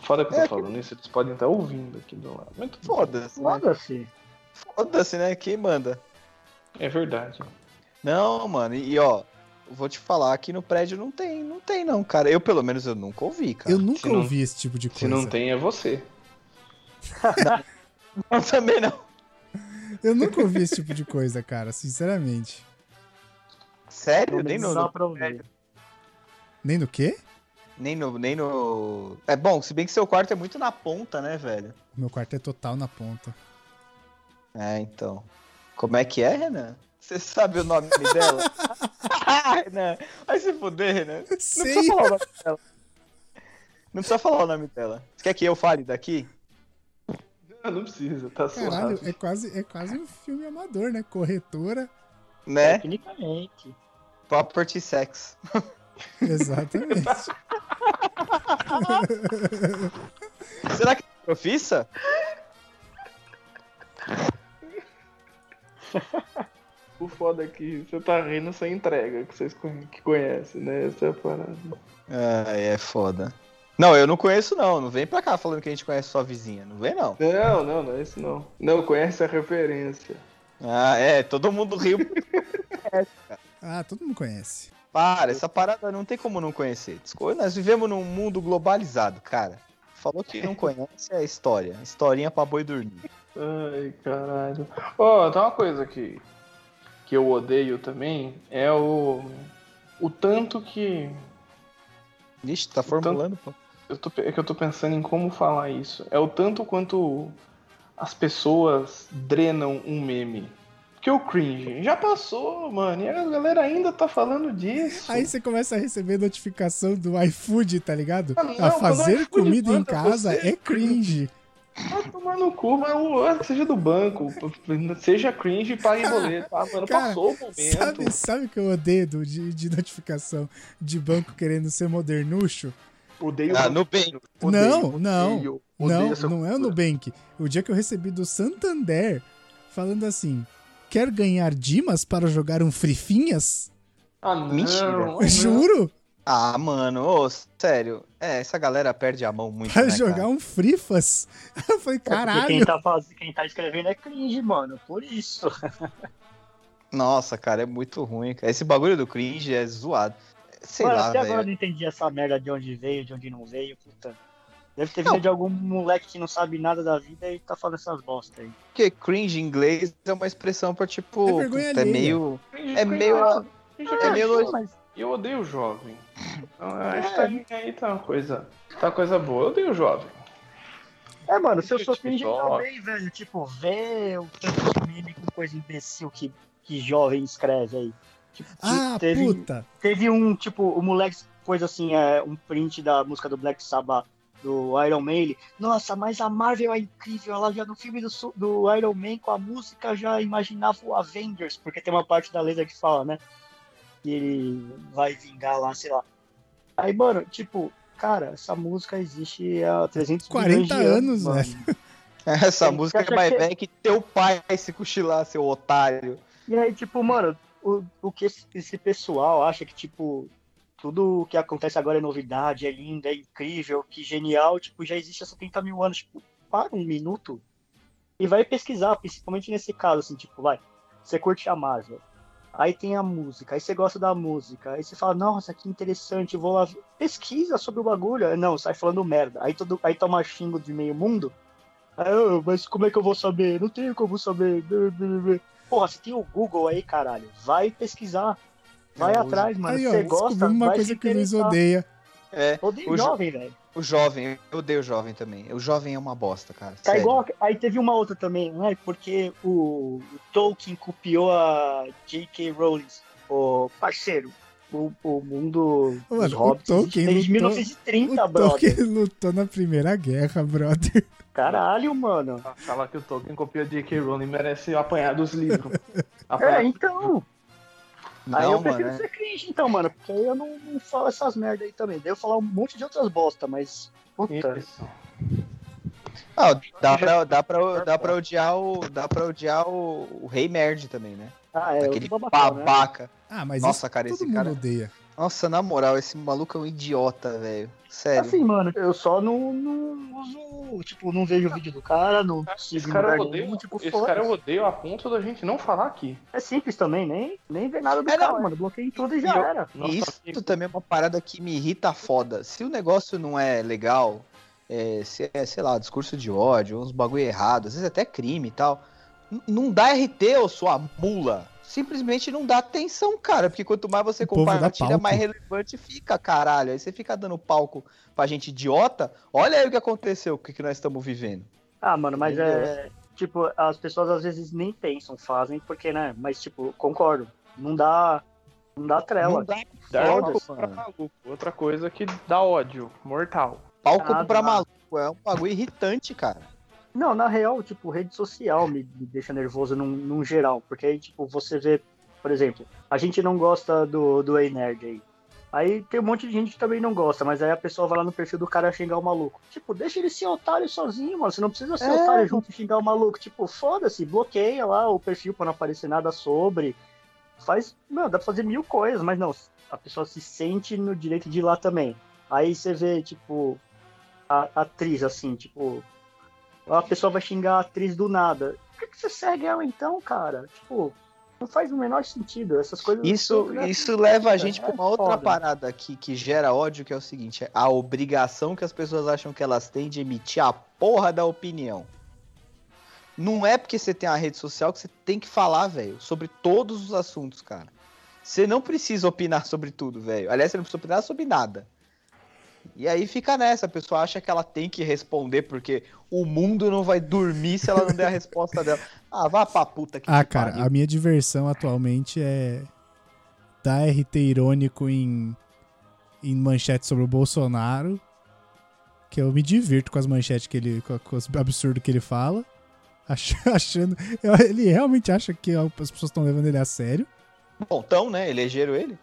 Foda que eu tô É que- falando isso, eles podem estar ouvindo aqui do lado. Muito Foda-se, né? Foda-se. Né? Quem manda? É verdade. Não, mano, e ó, vou te falar, aqui no prédio não tem, não tem não, cara. Eu, pelo menos, eu nunca ouvi, cara. Eu nunca se não- ouvi esse tipo de Se coisa. não tem, é você. Eu também não. Eu nunca ouvi esse tipo de coisa, cara, sinceramente. Sério? Não Nem no, no- ouvir. Nem no quê? nem no, nem no... É bom, se bem que seu quarto é muito na ponta, né, velho? Meu quarto é total na ponta. É, então. Como é que é, Renan? Você sabe o nome dela? Renan, vai se fuder, Renan. Não Sei. precisa falar o nome dela. Não precisa falar o nome dela. Você quer que eu fale daqui? Não, não precisa, tá Caralho, suave. é quase, é quase um filme amador, né? Corretora. Né? Tecnicamente. Property Sex. Exatamente. Será que é profissa? O foda é que você tá rindo sem entrega, que vocês que conhecem, né? Essa é a parada. Ah, é foda. Não, eu não conheço não. Não vem pra cá falando que a gente conhece sua vizinha. Não vem não. Não, não, não é isso não. Não, conhece a referência. Ah, é. Todo mundo riu. Ah, todo mundo conhece. Para, essa parada não tem como não conhecer. Desculpa, Nós vivemos num mundo globalizado, cara. Falou que não conhece é história. Historinha pra boi dormir. Ai, caralho. Ó, tem uma coisa que, que eu odeio também, é o, o tanto que... Ixi, tá formulando, pô. Eu tô, é que eu tô pensando em como falar isso. É o tanto quanto as pessoas drenam um meme. Porque o cringe já passou, mano, e a galera ainda tá falando disso. Aí você começa a receber notificação do iFood, tá ligado? Ah, não, a fazer comida em casa você- é cringe. Vai tomar no cu, mas o- seja do banco, seja cringe, pague boleto. Ah, mano, Cara, passou o momento. Sabe, sabe o que eu odeio do- de, de notificação de banco querendo ser modernucho? Odeio Ah, o Nubank. Odeio, não, não. odeio, odeio Não, não é o. Nubank. O dia que eu recebi do Santander falando assim: quer ganhar Dimas para jogar um Frifinhas? Ah, não. Mentira. Juro? Ah, mano, ô, sério. É, essa galera perde a mão muito, Pra né, jogar cara? um Frifas? Eu falei, É porque quem caralho. tá, faz... quem tá escrevendo é cringe, mano. Por isso. Nossa, cara, é muito ruim. cara. Esse bagulho do cringe é zoado. Sei mano, lá, até agora eu não entendi essa merda de onde veio, de onde não veio, puta. Deve ter Não. vindo de algum moleque que não sabe nada da vida e tá falando essas bosta aí. Porque cringe em inglês é uma expressão pra, tipo, É vergonha puta, é meio... Cringe, É cringe, meio- cringe, é meio- mas Eu odeio o jovem. Então, a É. hashtag aí tá uma coisa. Tá uma coisa boa. Eu odeio o jovem. É, mano, se eu sou TikTok. também, velho. Tipo, vê o tanto de meme com coisa imbecil que, que jovem escreve aí. Tipo, Ah, teve, puta. teve um, tipo, o moleque pôs assim, é, um print da música do Black Sabbath do Iron Man. Ele, Nossa, mas a Marvel é incrível. Ela já no filme do, do Iron Man com a música já imaginava o Avengers, porque tem uma parte da letra que fala, né? Que ele vai vingar lá, sei lá. Aí, mano, tipo, cara, essa música existe há 300 milhões 40 de anos, mano. velho. Essa Você música é mais que- velha que teu pai se cochilar, seu otário. E aí, tipo, mano, o, o que esse, esse pessoal acha que, tipo, tudo que acontece agora é novidade, é lindo, é incrível, que genial, tipo, já existe há 70 mil anos. Tipo, para um minuto e vai pesquisar, principalmente nesse caso, assim, tipo, vai, você curte a Marvel. Aí tem a música, aí você gosta da música, aí você fala, nossa, que interessante, vou lá. ver." Pesquisa sobre o bagulho. Não, sai falando merda. Aí, todo, aí toma xingo de meio mundo. Aí, "Ah, mas como é que eu vou saber? Não tenho como saber. Porra, você tem o Google aí, caralho. Vai pesquisar. Vai É, atrás, mano. Aí, ó, Você gosta, uma vai coisa se que interessar. odeia. É, Odeio O jo- jovem, velho. O jovem, eu odeio o jovem também. O jovem é uma bosta, cara. Tá sério. igual. Aí teve uma outra também, né? Porque o, o Tolkien copiou a J.K. Rowling. O parceiro. O, o mundo Mano, dos o hobbits Tolkien desde lutou- 1930, O brother. Tolkien lutou na Primeira Guerra, brother. Caralho, mano. Falar que o Tolkien copiou J.K. Rowling merece apanhar dos livros. É, Apanhar aí Não, eu mano. prefiro é- ser cringe, então, mano. Porque aí eu não, não falo essas merda aí também. Daí eu falar um monte de outras bosta, mas. Puta. isso. Ah, dá pra, dá, pra, dá pra odiar o. Dá pra odiar o, o Rei Nerd também, né? Ah, é, Aquele o babacão, né? babaca. Ah, mas Nossa, isso cara, todo esse mundo cara- odeia. Nossa, na moral, esse maluco é um idiota, velho. Sério. Assim, mano, eu só não, não uso. Tipo, não vejo o vídeo do cara, não sigo Esse cara, eu odeio, tipo, esse cara eu odeio a ponto da gente não falar aqui. É simples também, nem, nem ver nada do É, cara, não, mano. Bloqueei tudo e já E eu- era. Nossa, Isso amigo. também é uma parada que me irrita foda. Se o negócio não é legal, é, se é, sei lá, discurso de ódio, uns bagulho errado, às vezes até crime e tal, não dá RT, ô sua mula. Simplesmente não dá atenção, cara. Porque quanto mais você dá compartilha, mais relevante fica, caralho. Aí você fica dando palco pra gente idiota. Olha aí o que aconteceu, o que, que nós estamos vivendo. Ah, mano, mas Entendeu? é. Tipo, as pessoas às vezes nem pensam, fazem, porque, né? Mas, tipo, concordo. Não dá. Não dá trela. Não dá palco, ódio pra mano. maluco. Outra coisa que dá ódio. Mortal. Palco Ah, pra maluco. É um bagulho irritante, cara. Não, na real, tipo, rede social me, me deixa nervoso num, num geral. Porque aí, tipo, você vê, por exemplo, a gente não gosta do, do Ei Nerd aí. Aí tem um monte de gente que também não gosta, mas aí a pessoa vai lá no perfil do cara xingar o maluco. Tipo, deixa ele ser otário sozinho, mano. Você não precisa ser É. otário junto e xingar o maluco. Tipo, foda-se, bloqueia lá o perfil pra não aparecer nada sobre. Faz. Não, dá pra fazer mil coisas, mas não. A pessoa se sente no direito de ir lá também. Aí você vê, tipo, a a atriz, assim, tipo, a pessoa vai xingar a atriz do nada. Por que, que você segue ela então, cara? Tipo, não faz o menor sentido. Essas coisas. Isso, né? isso leva a É gente pra uma outra foda. parada aqui que gera ódio, que é o seguinte: é a obrigação que as pessoas acham que elas têm de emitir a porra da opinião. Não é porque você tem a rede social que você tem que falar, velho, sobre todos os assuntos, cara. Você não precisa opinar sobre tudo, velho. Aliás, você não precisa opinar sobre nada. E aí fica nessa, a pessoa acha que ela tem que responder porque o mundo não vai dormir se ela não der a resposta dela. Ah, vá pra puta que Ah, cara, pariu. a minha diversão atualmente é dar RT irônico em, em manchete sobre o Bolsonaro Que eu me divirto com as manchetes que ele. com, os absurdos que ele fala. ach- Achando. Ele realmente acha que as pessoas estão levando ele a sério. Bom, então, né? Elegeram ele.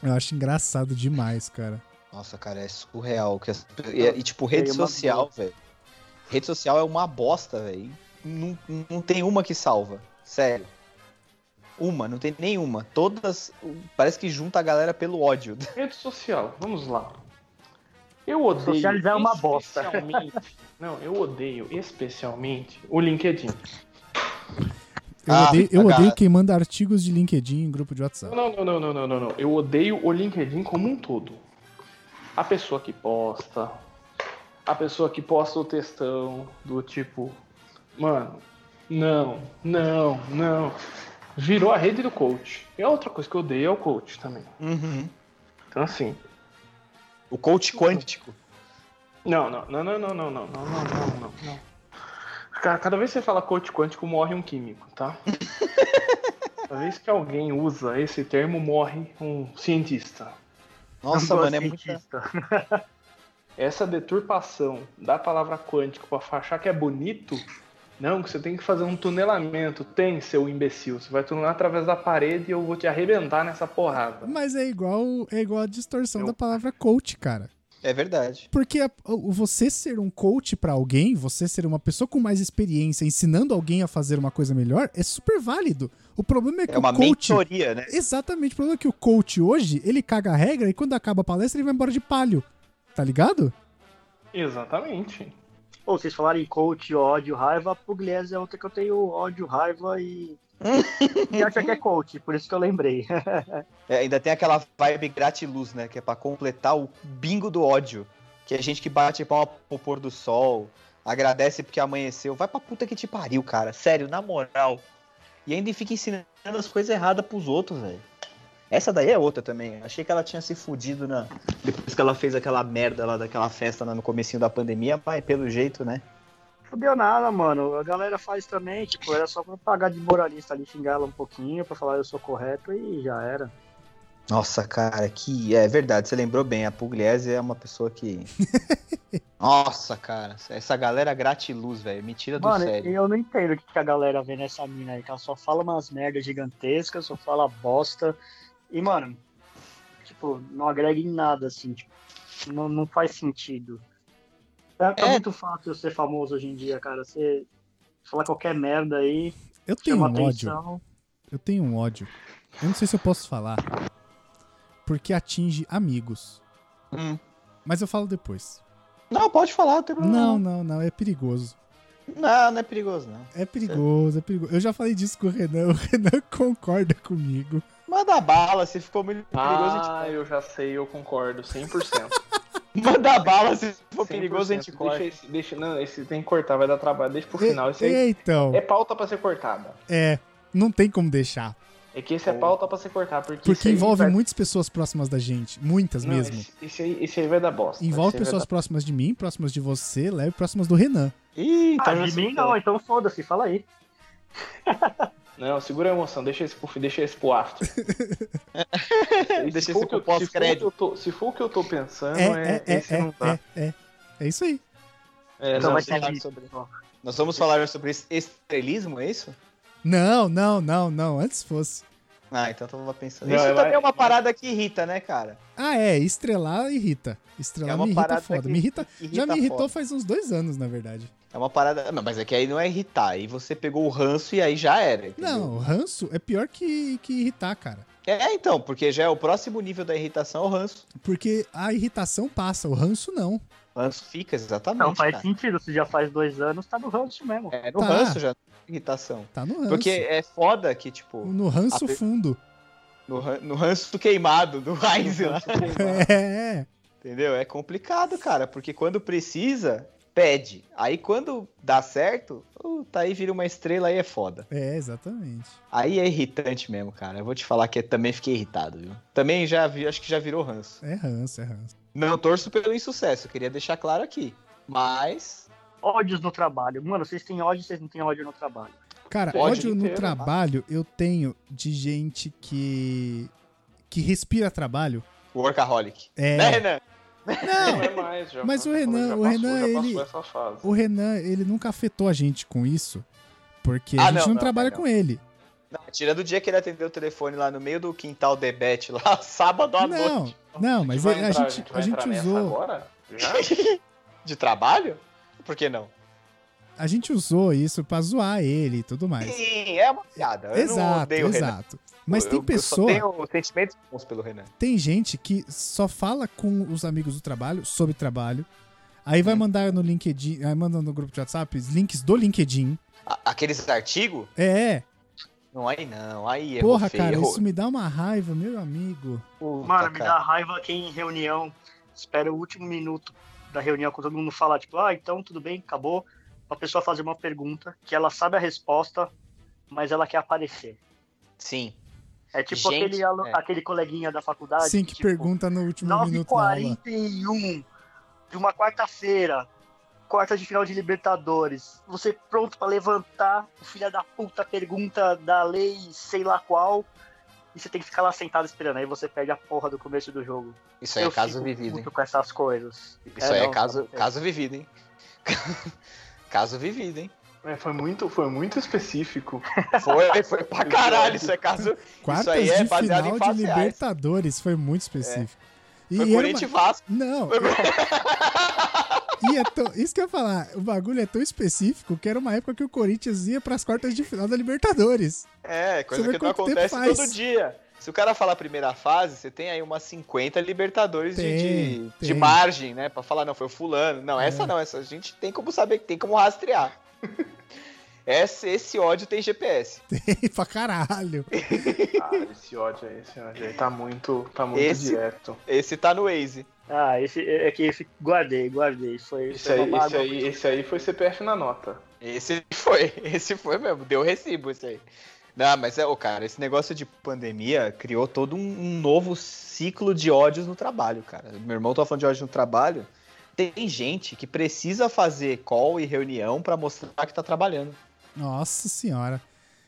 Eu acho engraçado demais, cara. Nossa, cara, é surreal. Que as- e, e, tipo, rede uma social, velho. Rede social é uma bosta, velho. Não, não tem uma que salva. Sério. Uma, não tem nenhuma. Todas. Parece que junta a galera pelo ódio. Rede social, vamos lá. Eu odeio. Socializar é uma bosta. Não, eu odeio especialmente o LinkedIn. Eu, Ah, odeio, eu odeio quem manda artigos de LinkedIn em grupo de WhatsApp. Não, não, não, não, não, não, não. Eu odeio o LinkedIn como um todo. A pessoa que posta, a pessoa que posta o textão do tipo, mano, não, não, não. Virou a rede do coach. E a outra coisa que eu odeio é o coach também. Uhum. Então assim, O coach quântico. não, não, não, não, não, não, não, não, não, não, não, não. Cara, cada vez que você fala coach quântico, morre um químico, tá? Cada vez que alguém usa esse termo, morre um cientista. Nossa, mano, é muito. essa deturpação da palavra quântico pra achar que é bonito, não, que você tem que fazer um tunelamento. Tem, seu imbecil. Você vai tunelar através da parede e eu vou te arrebentar nessa porrada. Mas é igual, é igual a distorção Eu- da palavra coach, cara. É verdade. Porque a- você ser um coach pra alguém, você ser uma pessoa com mais experiência ensinando alguém a fazer uma coisa melhor, é super válido. O problema é que É uma o coach. mentoria, né? Exatamente, o problema é que o coach hoje, ele caga a regra e quando acaba a palestra ele vai embora de palho. Tá ligado? Exatamente. Pô, vocês falaram em coach, ódio, raiva, Pugliese é outra que eu tenho ódio, raiva e. e acha que é coach, por isso que eu lembrei. É, ainda tem aquela vibe gratiluz, né? Que é pra completar o bingo do ódio. Que é gente que bate palma pro pôr do sol, agradece porque amanheceu. Vai pra puta que te pariu, cara. Sério, na moral. E ainda fica ensinando as coisas erradas pros outros, velho. Essa daí é outra também. Achei que ela tinha se fudido na... depois que ela fez aquela merda lá daquela festa lá no comecinho da pandemia, mas pelo jeito, né? Fudeu nada, mano. A galera faz também, tipo, era só pra pagar de moralista ali, xingar ela um pouquinho, pra falar eu sou correto e já era. Nossa, cara, que. É verdade, você lembrou bem. A Pugliese é uma pessoa que. Nossa, cara, essa galera gratiluz, velho. Me tira do Mano, sério. eu não entendo o que a galera vê nessa mina aí, que ela só fala umas merdas gigantescas, só fala bosta. E, mano, tipo, não agrega em nada, assim, tipo, não, não faz sentido. É, tá É. muito fácil ser famoso hoje em dia, cara. Você falar qualquer merda aí, Eu tenho chama um ódio. atenção. Eu tenho um ódio. Eu não sei se eu posso falar. Porque atinge amigos. Hum. Mas eu falo depois. Não, pode falar, não tem problema. Não, não, não. É perigoso. Não, não é perigoso, não. É perigoso, é perigoso. Eu já falei disso com o Renan. O Renan concorda comigo. Manda bala, se ficou muito perigoso, a Ah, eu já sei, eu concordo, 100%. gente... Manda bala, se for 100%. perigoso, a gente corta. Deixa, esse, deixa, não, esse tem que cortar, vai dar trabalho. Deixa pro final. Esse aí É, então, é pauta pra ser cortada. é. Não tem como deixar. É que esse é pauta pra ser cortada. Porque, Porque envolve vai- muitas pessoas próximas da gente. Muitas Não, mesmo. Esse, esse aí, esse aí vai dar bosta. Envolve pessoas dar- próximas de mim, próximas de você, leve próximas do Renan. Ih, Ah, então já de mim é. não, então foda-se, fala aí. Não, segura a emoção, deixa esse deixa esse pro after. Deixa Se for esse o que eu- pro se for o que pós-crédito. eu tô- Se for o que eu tô pensando, É, é, é, é, esse não é, dá. é, é. É isso aí. É, Então não, vai falar sobre- Nós vamos falar sobre estrelismo, é isso? Não, não, não, não. Antes fosse. Ah, então eu tava pensando. Não, isso é- também é uma parada que irrita, né, cara? Ah, é. Estrelar irrita. Estrelar É uma me irrita parada foda. que- Me irrita, que já me irritou foda. faz uns dois anos, na verdade. É uma parada. Não, mas é que aí não é irritar. Aí você pegou o ranço e aí já era. entendeu? Não, ranço é pior que, que irritar, cara. É, então, porque já é o próximo nível da irritação é o ranço. Porque a irritação passa, o ranço não. O ranço fica, exatamente. Não faz cara. sentido, se já faz dois anos, tá no ranço mesmo. É no Tá. ranço já, irritação. Tá no ranço. Porque é foda que, tipo, No ranço pe- fundo. no, no ranço queimado do Heinz lá. É. Entendeu? É complicado, cara, porque quando precisa, pede. Aí quando dá certo, uh, tá aí vira uma estrela aí é foda. É, exatamente. Aí é irritante mesmo, cara. Eu vou te falar que eu também fiquei irritado, viu? Também já vi, acho que já virou ranço. É ranço, é ranço. Não torço pelo insucesso, queria deixar claro aqui. Mas Ódios no trabalho. Mano, vocês têm ódio, vocês não têm ódio no trabalho. Cara, Pode ódio no ter, trabalho eu tenho de gente que. que respira trabalho. workaholic. É. Né, Renan? Não, Não é mais, já, Mas o Renan- já o passou, Renan, ele- o Renan, ele nunca afetou a gente com isso, porque Ah, a gente não, não, não, trabalha não. com ele. Não, tirando o dia que ele atendeu o telefone lá no meio do quintal Debete, lá, sábado à Não, noite. não, mas a, entrar- gente, a gente entrar nessa usou, agora? Já? De trabalho? Por que não? a gente usou isso pra zoar ele e tudo mais. Sim, é uma piada. Eu Exato, exato. Mas Eu- tem pessoa, Eu só tenho sentimentos bons pelo Renan. tem gente que só fala com os amigos do trabalho sobre trabalho. Aí Hum. vai mandar no LinkedIn, aí manda no grupo de WhatsApp links do LinkedIn. Aqueles artigos? É, Não, aí não. Aí errou porra, feio, cara, isso me dá uma raiva, meu amigo. Puta, Mano, me cara. dá raiva quem em reunião espera o último minuto da reunião, quando todo mundo fala, tipo, ah, então tudo bem, acabou. A pessoa fazer uma pergunta que ela sabe a resposta, mas ela quer aparecer. Sim. É tipo Gente, aquele, alu- é. aquele coleguinha da faculdade. Sim, que tipo, pergunta no último minuto da aula. 9h41 de uma quarta-feira, quarta de final de Libertadores. Você pronto pra levantar, o filho da puta pergunta da lei, sei lá qual, e você tem que ficar lá sentado esperando. Aí você perde a porra do começo do jogo. Isso aí é caso fico vivido, hein? puto com essas coisas. Isso aí é não, caso, não sei. caso vivido, hein? caso vivido, hein? É, foi, muito, foi muito específico. Foi, foi pra caralho. Isso é caso. Quartas aí é de baseado em final de fatos reais. Libertadores foi muito específico. E Foi era uma- Corinthians e Vasco. Não, Foi- e é tão- isso que eu ia falar, o bagulho é tão específico que era uma época que o Corinthians ia pras quartas de final da Libertadores. É, coisa que não acontece todo dia. Se o cara falar a primeira fase, você tem aí umas 50 Libertadores de- Tem, de, de tem. margem, né? Pra falar, não, foi o fulano. Não, essa É. não, essa a gente tem como saber, tem como rastrear. esse, esse ódio tem GPS. Tem pra caralho. Ah, esse ódio aí, esse ódio aí tá muito, tá muito Esse- direto. Esse tá no Waze. Ah, esse é que esse guardei, guardei. Foi, Esse foi aí, esse, aí, esse aí foi CPF na nota. Esse foi, esse foi mesmo, deu recibo esse aí. Não, mas é, o cara, esse negócio de pandemia criou todo um, um novo ciclo de ódios no trabalho, cara. Meu irmão tá falando de ódio no trabalho. Tem gente que precisa fazer call e reunião pra mostrar que tá trabalhando. Nossa senhora.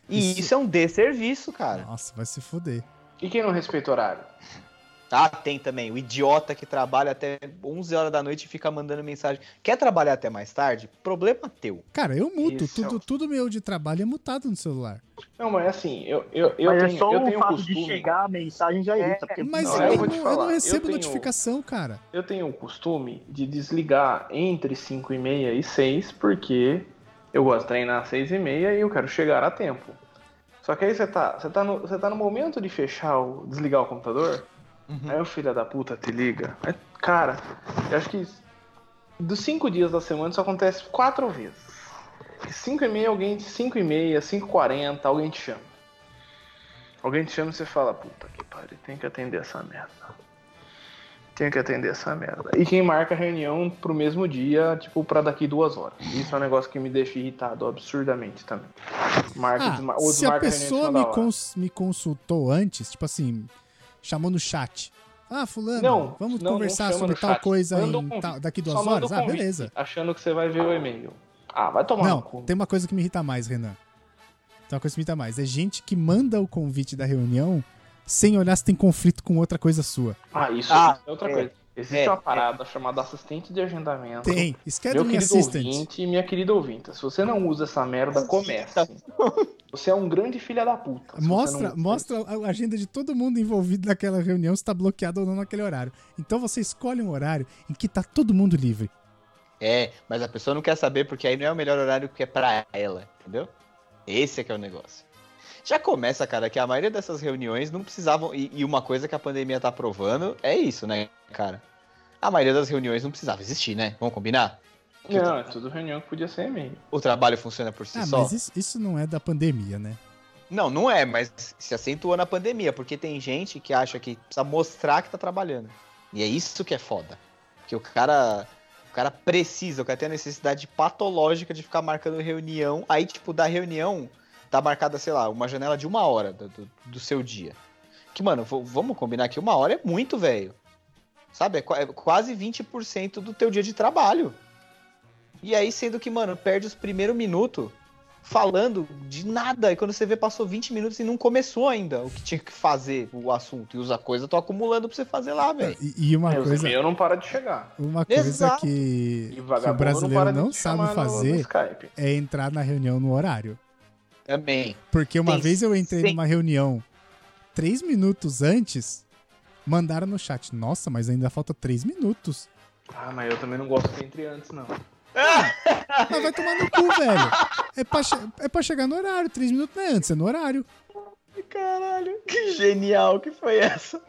E Isso- isso, é um desserviço, cara. Nossa, vai se fuder. E quem não respeita o horário? Ah, tem também o idiota que trabalha até 11 horas da noite e fica mandando mensagem. Quer trabalhar até mais tarde? Problema teu. Cara, eu muto. Isso é Tudo, tudo meu de trabalho é mutado no celular. Não, mas assim, eu, eu, eu Mas tenho, é só eu o tenho fato costume. de chegar a mensagem já irrita. porque Mas Não, eu, eu eu não eu recebo tenho- notificação, cara. Eu tenho o costume de desligar entre 5 e meia e 6, porque eu gosto de treinar às 6 e meia e eu quero chegar a tempo. Só que aí você tá, você tá, no, você tá no momento de fechar o. desligar o computador, aí o filho da puta te liga. Aí, cara, eu acho que dos 5 dias da semana isso acontece quatro vezes. 5 e meia, alguém. 5 e meia, 5 e 40, alguém te chama. Alguém te chama e você fala, puta que pariu, tem que atender essa merda. Tenho que atender essa merda. E quem marca a reunião pro mesmo dia, tipo, pra daqui duas horas. Isso é um negócio que me deixa irritado absurdamente também. Marca, Ah, desma- ou se a desmarca reunião em pessoa me, cons- me consultou antes, tipo assim, chamou no chat. Ah, fulano, Não, vamos não, não conversar chama sobre tal chat. coisa em convite. tal- daqui duas Só horas? Ah, beleza. Achando que você vai ver o e-mail. Ah, vai tomar Não, no cu. tem uma coisa que me irrita mais, Renan. Tem uma coisa que me irrita mais. É gente que manda o convite da reunião sem olhar se tem conflito com outra coisa sua. Ah, isso, Ah, é outra é. coisa. Existe É, uma parada chamada assistente de agendamento. Tem. Meu Scheduling querido Assistant. ouvinte e minha querida ouvinte, se você não usa essa merda, comece. Você é um grande filho da puta. Mostra, não- mostra a agenda de todo mundo envolvido naquela reunião se tá bloqueado ou não naquele horário. Então você escolhe um horário em que tá todo mundo livre. É, mas a pessoa não quer saber porque aí não é o melhor horário que é pra ela, entendeu? Esse é que é o negócio. Já começa, cara, que a maioria dessas reuniões não precisavam. E, e uma coisa que a pandemia tá provando é isso, né, cara? A maioria das reuniões não precisava existir, né? Vamos combinar? Não, é tudo reunião que podia ser e-mail. O trabalho funciona por si Ah, só. mas isso, isso não é da pandemia, né? Não, não é, mas se acentuou na pandemia, porque tem gente que acha que precisa mostrar que tá trabalhando. E é isso que é foda. Que o cara. O cara precisa, o cara tem a necessidade patológica de ficar marcando reunião. Aí, tipo, da reunião, tá marcada, sei lá, uma janela de uma hora do, do- do seu dia. Que, mano, vamos combinar que uma hora é muito, velho. Sabe? É, qua- é quase 20% do teu dia de trabalho. E aí, sendo que, mano, perde os primeiros minutos falando de nada. E quando você vê, passou 20 minutos e não começou ainda o que tinha que fazer o assunto. E os coisas estão acumulando pra você fazer lá, velho. E, e uma É, os coisa, e-mails não para de chegar. uma coisa Exato. que, E que o não brasileiro não te sabe no- fazer No Skype. é entrar na reunião no horário. Também. Porque uma Tem vez eu entrei numa reunião três minutos antes, mandaram no chat. Nossa, mas ainda falta três minutos. Ah, mas eu também não gosto que entre antes, não. Mas vai tomar no cu, velho. É pra, é pra chegar no horário. Três minutos não é antes, é no horário. Caralho, que genial que foi essa.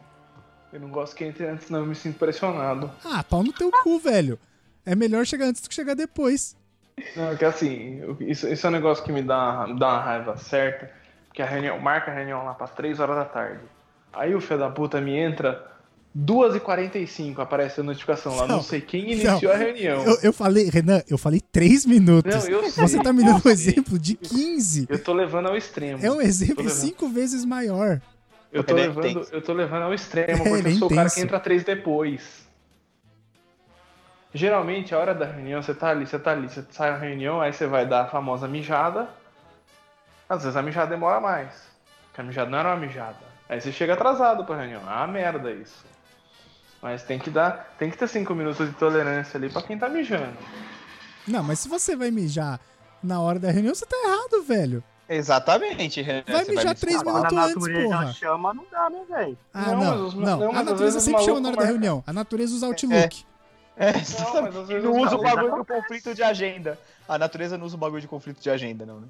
Eu não gosto que entre antes, não. Eu me sinto pressionado. Ah, pau no teu cu, velho. É melhor chegar antes do que chegar depois. Não, é que assim, eu- isso, isso é um negócio que me dá, dá uma raiva certa. Que a reunião, marca a reunião lá para 3 horas da tarde. Aí o filho da puta me entra 2h45, aparece a notificação lá. Não, Não, sei quem iniciou a reunião. Eu, eu falei, Renan, eu falei três minutos. Não, eu sei, Você tá me eu dando um exemplo de 15. Eu tô levando ao extremo. É um exemplo Tô levando. cinco vezes maior. Eu tô, é levando, eu tô levando ao extremo, É, porque ele é eu sou o cara que entra três depois. Geralmente, a hora da reunião, você tá ali, você tá ali, você sai da reunião, aí você vai dar a famosa mijada. Às vezes a mijada demora mais. Porque a mijada não era uma mijada. Aí você chega atrasado pra reunião. Ah, merda isso. Mas tem que dar. Tem que ter cinco minutos de tolerância ali pra quem tá mijando. Não, mas se você vai mijar na hora da reunião, você tá errado, velho. Exatamente, Renan. Vai mijar três. Agora a minutos antes, natureza porra. chama, não dá, né, velho? Ah, Não, não. mas os- não. não, a natureza sempre chama na hora da reunião. A natureza usa Outlook. É, Não, mas às vezes não os usa o bagulho do conflito de agenda. A natureza não usa o bagulho de conflito de agenda, não, né?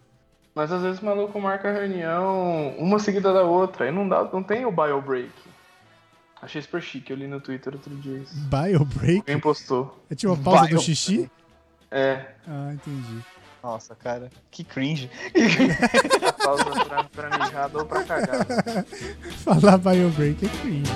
Mas às vezes o maluco marca a reunião uma seguida da outra. Aí não dá, não tem o bio break. Achei super chique, eu li no Twitter outro dia isso. Bio break. Alguém postou. É tipo uma pausa Bio do xixi? É, Ah, entendi. Nossa, cara, que cringe. pausa pra, pra mijada ou pra cagada. Falar bio break é cringe.